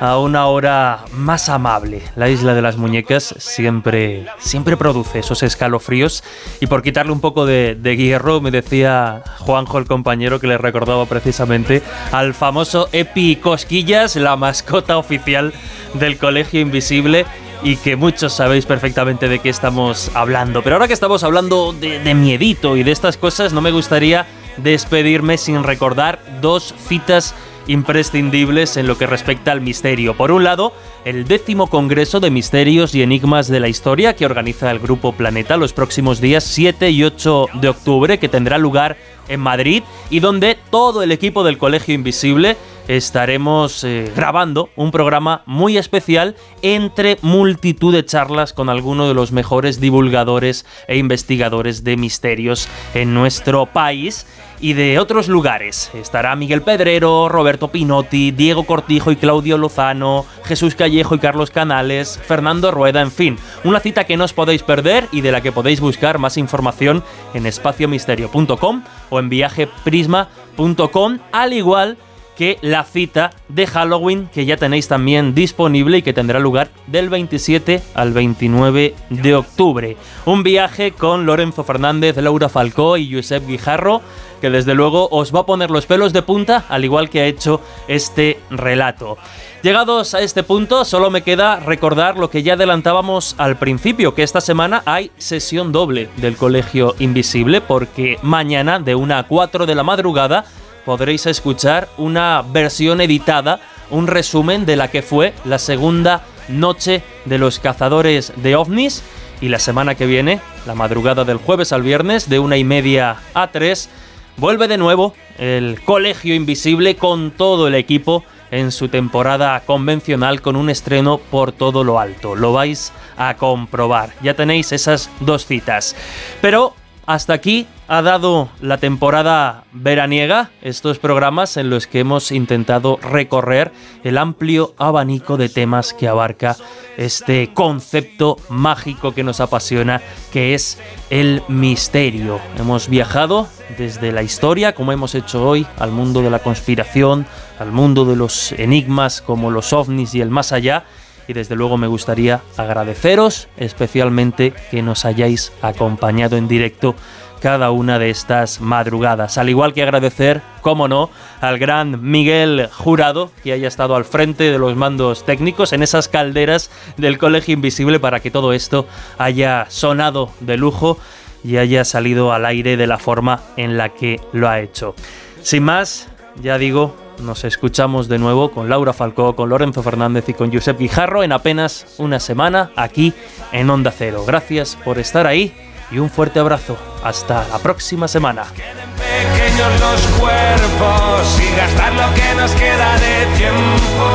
a una hora más amable. La isla de las muñecas siempre, siempre produce esos escalofríos y por quitarle un poco de, de hierro me decía Juanjo el compañero que le recordaba precisamente al famoso Epi Cosquillas, la mascota oficial del Colegio Invisible y que muchos sabéis perfectamente de qué estamos hablando. Pero ahora que estamos hablando de, de miedito y de estas cosas, no me gustaría despedirme sin recordar dos citas imprescindibles en lo que respecta al misterio. Por un lado, el décimo Congreso de Misterios y Enigmas de la Historia que organiza el Grupo Planeta los próximos días 7 y 8 de octubre, que tendrá lugar en Madrid y donde todo el equipo del Colegio Invisible estaremos eh, grabando un programa muy especial entre multitud de charlas con algunos de los mejores divulgadores e investigadores de misterios en nuestro país y de otros lugares. Estará Miguel Pedrero, Roberto Pinotti, Diego Cortijo y Claudio Lozano, Jesús Callejo y Carlos Canales, Fernando Rueda, en fin, una cita que no os podéis perder y de la que podéis buscar más información en espaciomisterio.com o en viajeprisma.com, al igual que la cita de Halloween que ya tenéis también disponible y que tendrá lugar del 27 al 29 de octubre. Un viaje con Lorenzo Fernández, Laura Falcó y Josep Guijarro que desde luego os va a poner los pelos de punta al igual que ha hecho este relato. Llegados a este punto, solo me queda recordar lo que ya adelantábamos al principio, que esta semana hay sesión doble del Colegio Invisible, porque mañana de 1 a 4 de la madrugada podréis escuchar una versión editada, un resumen de la que fue la segunda noche de los cazadores de ovnis. Y la semana que viene, la madrugada del jueves al viernes, de una y media a 3, vuelve de nuevo el Colegio Invisible con todo el equipo en su temporada convencional con un estreno por todo lo alto. Lo vais a comprobar. Ya tenéis esas dos citas. Pero hasta aquí ha dado la temporada veraniega, estos programas en los que hemos intentado recorrer el amplio abanico de temas que abarca este concepto mágico que nos apasiona, que es el misterio. Hemos viajado desde la historia, como hemos hecho hoy, al mundo de la conspiración, al mundo de los enigmas como los ovnis y el más allá, y desde luego me gustaría agradeceros especialmente que nos hayáis acompañado en directo cada una de estas madrugadas. Al igual que agradecer, como no, al gran Miguel Jurado, que haya estado al frente de los mandos técnicos en esas calderas del Colegio Invisible para que todo esto haya sonado de lujo y haya salido al aire de la forma en la que lo ha hecho. Sin más, ya digo, nos escuchamos de nuevo con Laura Falcó, con Lorenzo Fernández y con Josep Guijarro en apenas una semana aquí en Onda Cero. Gracias por estar ahí y un fuerte abrazo. Hasta la próxima semana. Queden pequeños los cuerpos y gastar lo que nos queda de tiempo.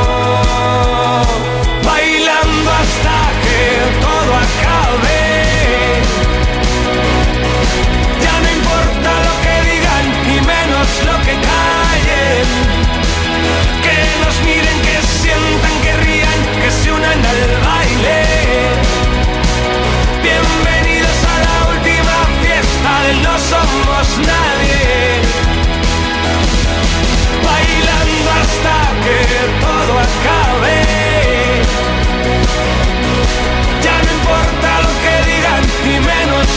Bailando hasta que todo acabe. Ya no importa lo que digan y menos lo que cae.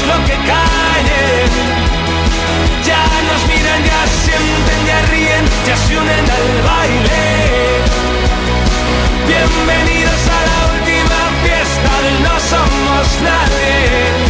lo que caen. Ya nos miran, ya sienten, ya ríen, ya se unen al baile. Bienvenidos a la última fiesta del No Somos Nadie.